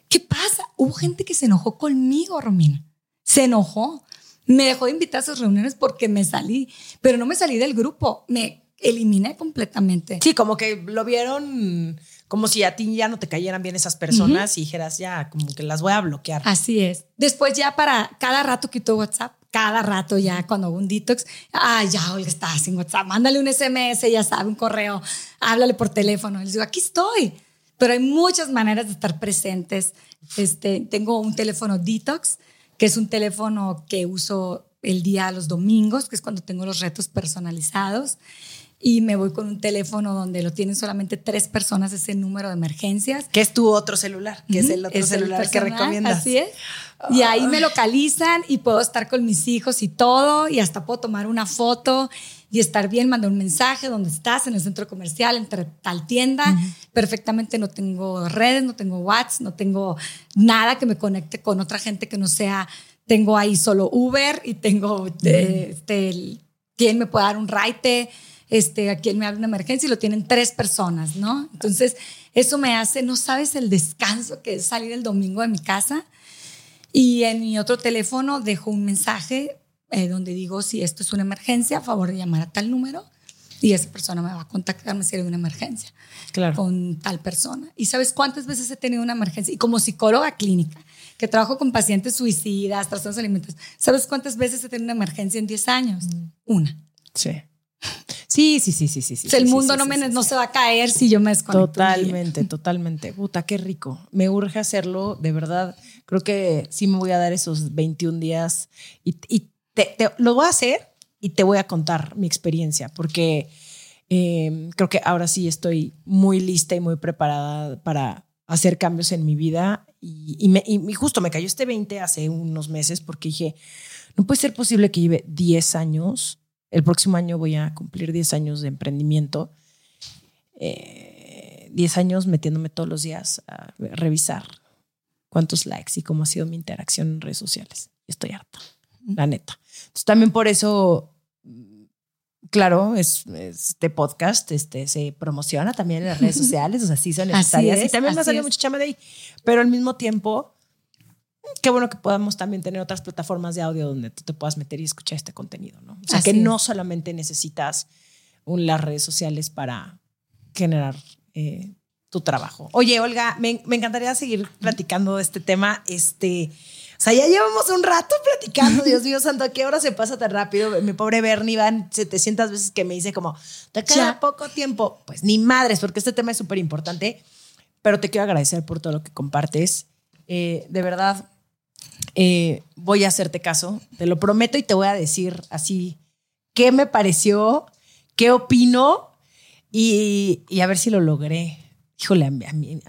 ¿Qué pasa? Hubo gente que se enojó conmigo, Romina. Se enojó me dejó de invitar a sus reuniones porque me salí, pero no me salí del grupo, me eliminé completamente. Sí, como que lo vieron como si a ti ya no te cayeran bien esas personas y dijeras, ya, como que las voy a bloquear. Así es. Después ya para cada rato quitó WhatsApp, cada rato ya cuando hago un detox, ah, ya Olga está sin WhatsApp, mándale un SMS, ya sabe, un correo, háblale por teléfono. Les digo, aquí estoy. Pero hay muchas maneras de estar presentes. Este, tengo un teléfono detox que es un teléfono que uso el día los domingos, que es cuando tengo los retos personalizados. Y me voy con un teléfono donde lo tienen solamente tres personas, ese número de emergencias. Que es tu otro celular, que es el otro celular que recomiendas. Así es. Y ahí me localizan y puedo estar con mis hijos y todo, y hasta puedo tomar una foto y estar bien, mandar un mensaje donde estás, en el centro comercial, entre tal tienda. Perfectamente no tengo redes, no tengo WhatsApp, no tengo nada que me conecte con otra gente que no sea, tengo ahí solo Uber y tengo eh, este, quién me puede dar un ride, este, a quién me abre una emergencia y lo tienen tres personas, ¿no? Entonces, eso me hace, no sabes el descanso que es salir el domingo de mi casa. Y en mi otro teléfono dejo un mensaje eh, donde digo, si esto es una emergencia, a favor de llamar a tal número y esa persona me va a contactar si hay una emergencia claro. con tal persona. ¿Y sabes cuántas veces he tenido una emergencia? Y como psicóloga clínica, que trabajo con pacientes suicidas, trastornos alimentarios, ¿sabes cuántas veces he tenido una emergencia en 10 años? Mm. Una. Sí. Sí, sí, sí, sí, sí. el mundo no, me, no se va a caer si yo me desconecto. Totalmente, totalmente. Puta, qué rico. Me urge hacerlo, de verdad. Creo que sí me voy a dar esos 21 días y, y lo voy a hacer y te voy a contar mi experiencia, porque em, creo que ahora sí estoy muy lista y muy preparada para hacer cambios en mi vida. Y, me, justo me cayó este 20 hace unos meses porque dije, no puede ser posible que lleve 10 años. El próximo año voy a cumplir 10 años de emprendimiento. 10 eh, años metiéndome todos los días a revisar cuántos likes y cómo ha sido mi interacción en redes sociales. Estoy harta, la neta también por eso, claro, es, este podcast este, se promociona también en las redes sociales, o sea, sí son necesarias. y también me salido mucha chama de ahí. Pero al mismo tiempo, qué bueno que podamos también tener otras plataformas de audio donde tú te puedas meter y escuchar este contenido, ¿no? O sea, que no solamente necesitas un, las redes sociales para generar eh, tu trabajo. Oye, Olga, me, me, encantaría seguir platicando de este tema. Este, sea, ya llevamos un rato platicando, Dios mío santo, ¿a qué hora se pasa tan rápido? Mi pobre Bernie van 700 veces que me dice como, te queda poco tiempo. Pues ni madres, porque este tema es súper importante, pero te quiero agradecer por todo lo que compartes. Eh, de verdad, eh, voy a hacerte caso, te lo prometo y te voy a decir así qué me pareció, qué opino y, a ver si lo logré. Híjole, a mí,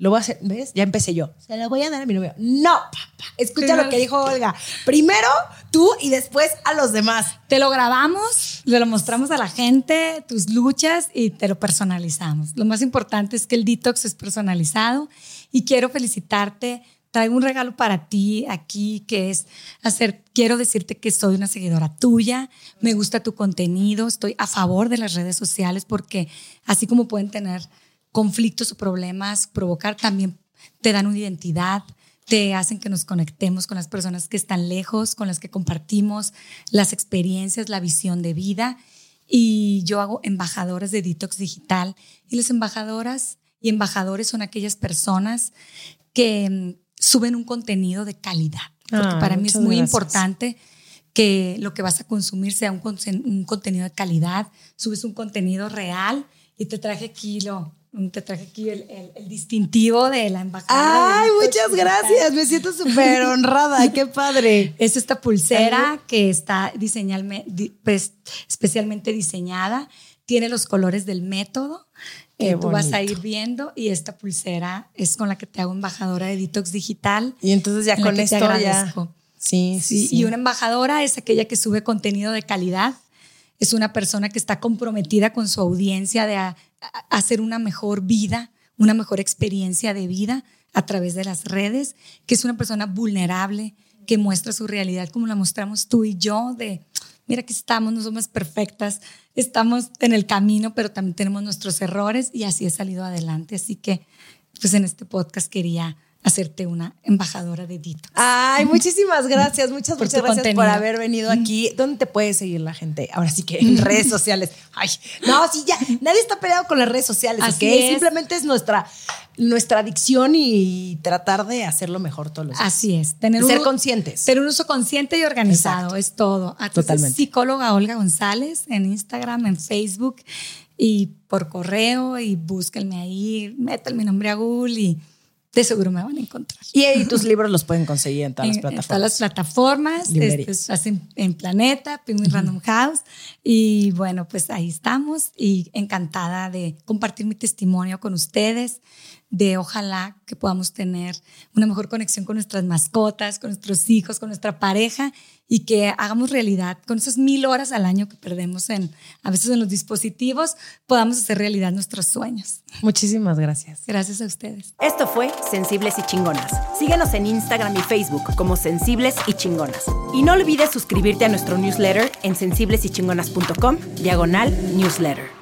lo voy a hacer, ¿ves? Ya empecé yo. Se lo voy a dar a mi novio. No, papá. Escucha lo que dijo Olga. Primero tú y después a los demás. Te lo grabamos, le lo mostramos a la gente, tus luchas y te lo personalizamos. Lo más importante es que el detox es personalizado y quiero felicitarte. Traigo un regalo para ti aquí que es hacer, quiero decirte que soy una seguidora tuya, me gusta tu contenido, estoy a favor de las redes sociales porque así como pueden tener conflictos o problemas provocar, también te dan una identidad, te hacen que nos conectemos con las personas que están lejos, con las que compartimos las experiencias, la visión de vida. Y yo hago embajadoras de Detox Digital. Y las embajadoras y embajadores son aquellas personas que mm, suben un contenido de calidad. Porque ah, para mí es muy importante que lo que vas a consumir sea un, un, contenido de calidad, subes un contenido real y te traje aquí lo, te traje aquí el, distintivo de la embajada. Ay, muchas gracias. Me siento súper honrada. Qué padre. Es esta pulsera que está diseñada, pues, especialmente diseñada. tiene los colores del método. que tú vas a ir viendo y esta pulsera es con la que te hago embajadora de Detox Digital. Y entonces ya con esto ya... Sí, sí, sí, Y una embajadora es aquella que sube contenido de calidad. Es una persona que está comprometida con su audiencia de hacer una mejor vida, una mejor experiencia de vida a través de las redes, que es una persona vulnerable, que muestra su realidad como la mostramos tú y yo, de mira que estamos, no somos perfectas, estamos en el camino, pero también tenemos nuestros errores y así he salido adelante. Así que, pues en este podcast quería hacerte una embajadora de Dito. Ay, muchísimas gracias, muchas, muchas gracias por haber venido aquí. ¿Dónde te puede seguir la gente? Ahora sí que en redes sociales. Ay, no, sí, ya, nadie está peleado con las redes sociales, Así ¿ok? Simplemente es nuestra, nuestra adicción y tratar de hacerlo mejor todos los días. Así es. Tener Ser conscientes. Tener un uso consciente y organizado, es todo. Totalmente. Psicóloga Olga González en Instagram, en Facebook y por correo y búsquenme ahí, metan mi nombre a Google y de seguro me van a encontrar. Y tus libros los pueden conseguir en todas las plataformas. En todas las plataformas, este, en Planeta, Penguin Random House. Y bueno, pues ahí estamos y encantada de compartir mi testimonio con ustedes, de ojalá que podamos tener una mejor conexión con nuestras mascotas, con nuestros hijos, con nuestra pareja y que hagamos realidad con esas mil horas al año que perdemos en a veces en los dispositivos, podamos hacer realidad nuestros sueños. Muchísimas gracias. Gracias a ustedes. Esto fue Sensibles y Chingonas. Síguenos en Instagram y Facebook como Sensibles y Chingonas. Y no olvides suscribirte a nuestro newsletter en sensiblesychingonas.com, diagonal newsletter.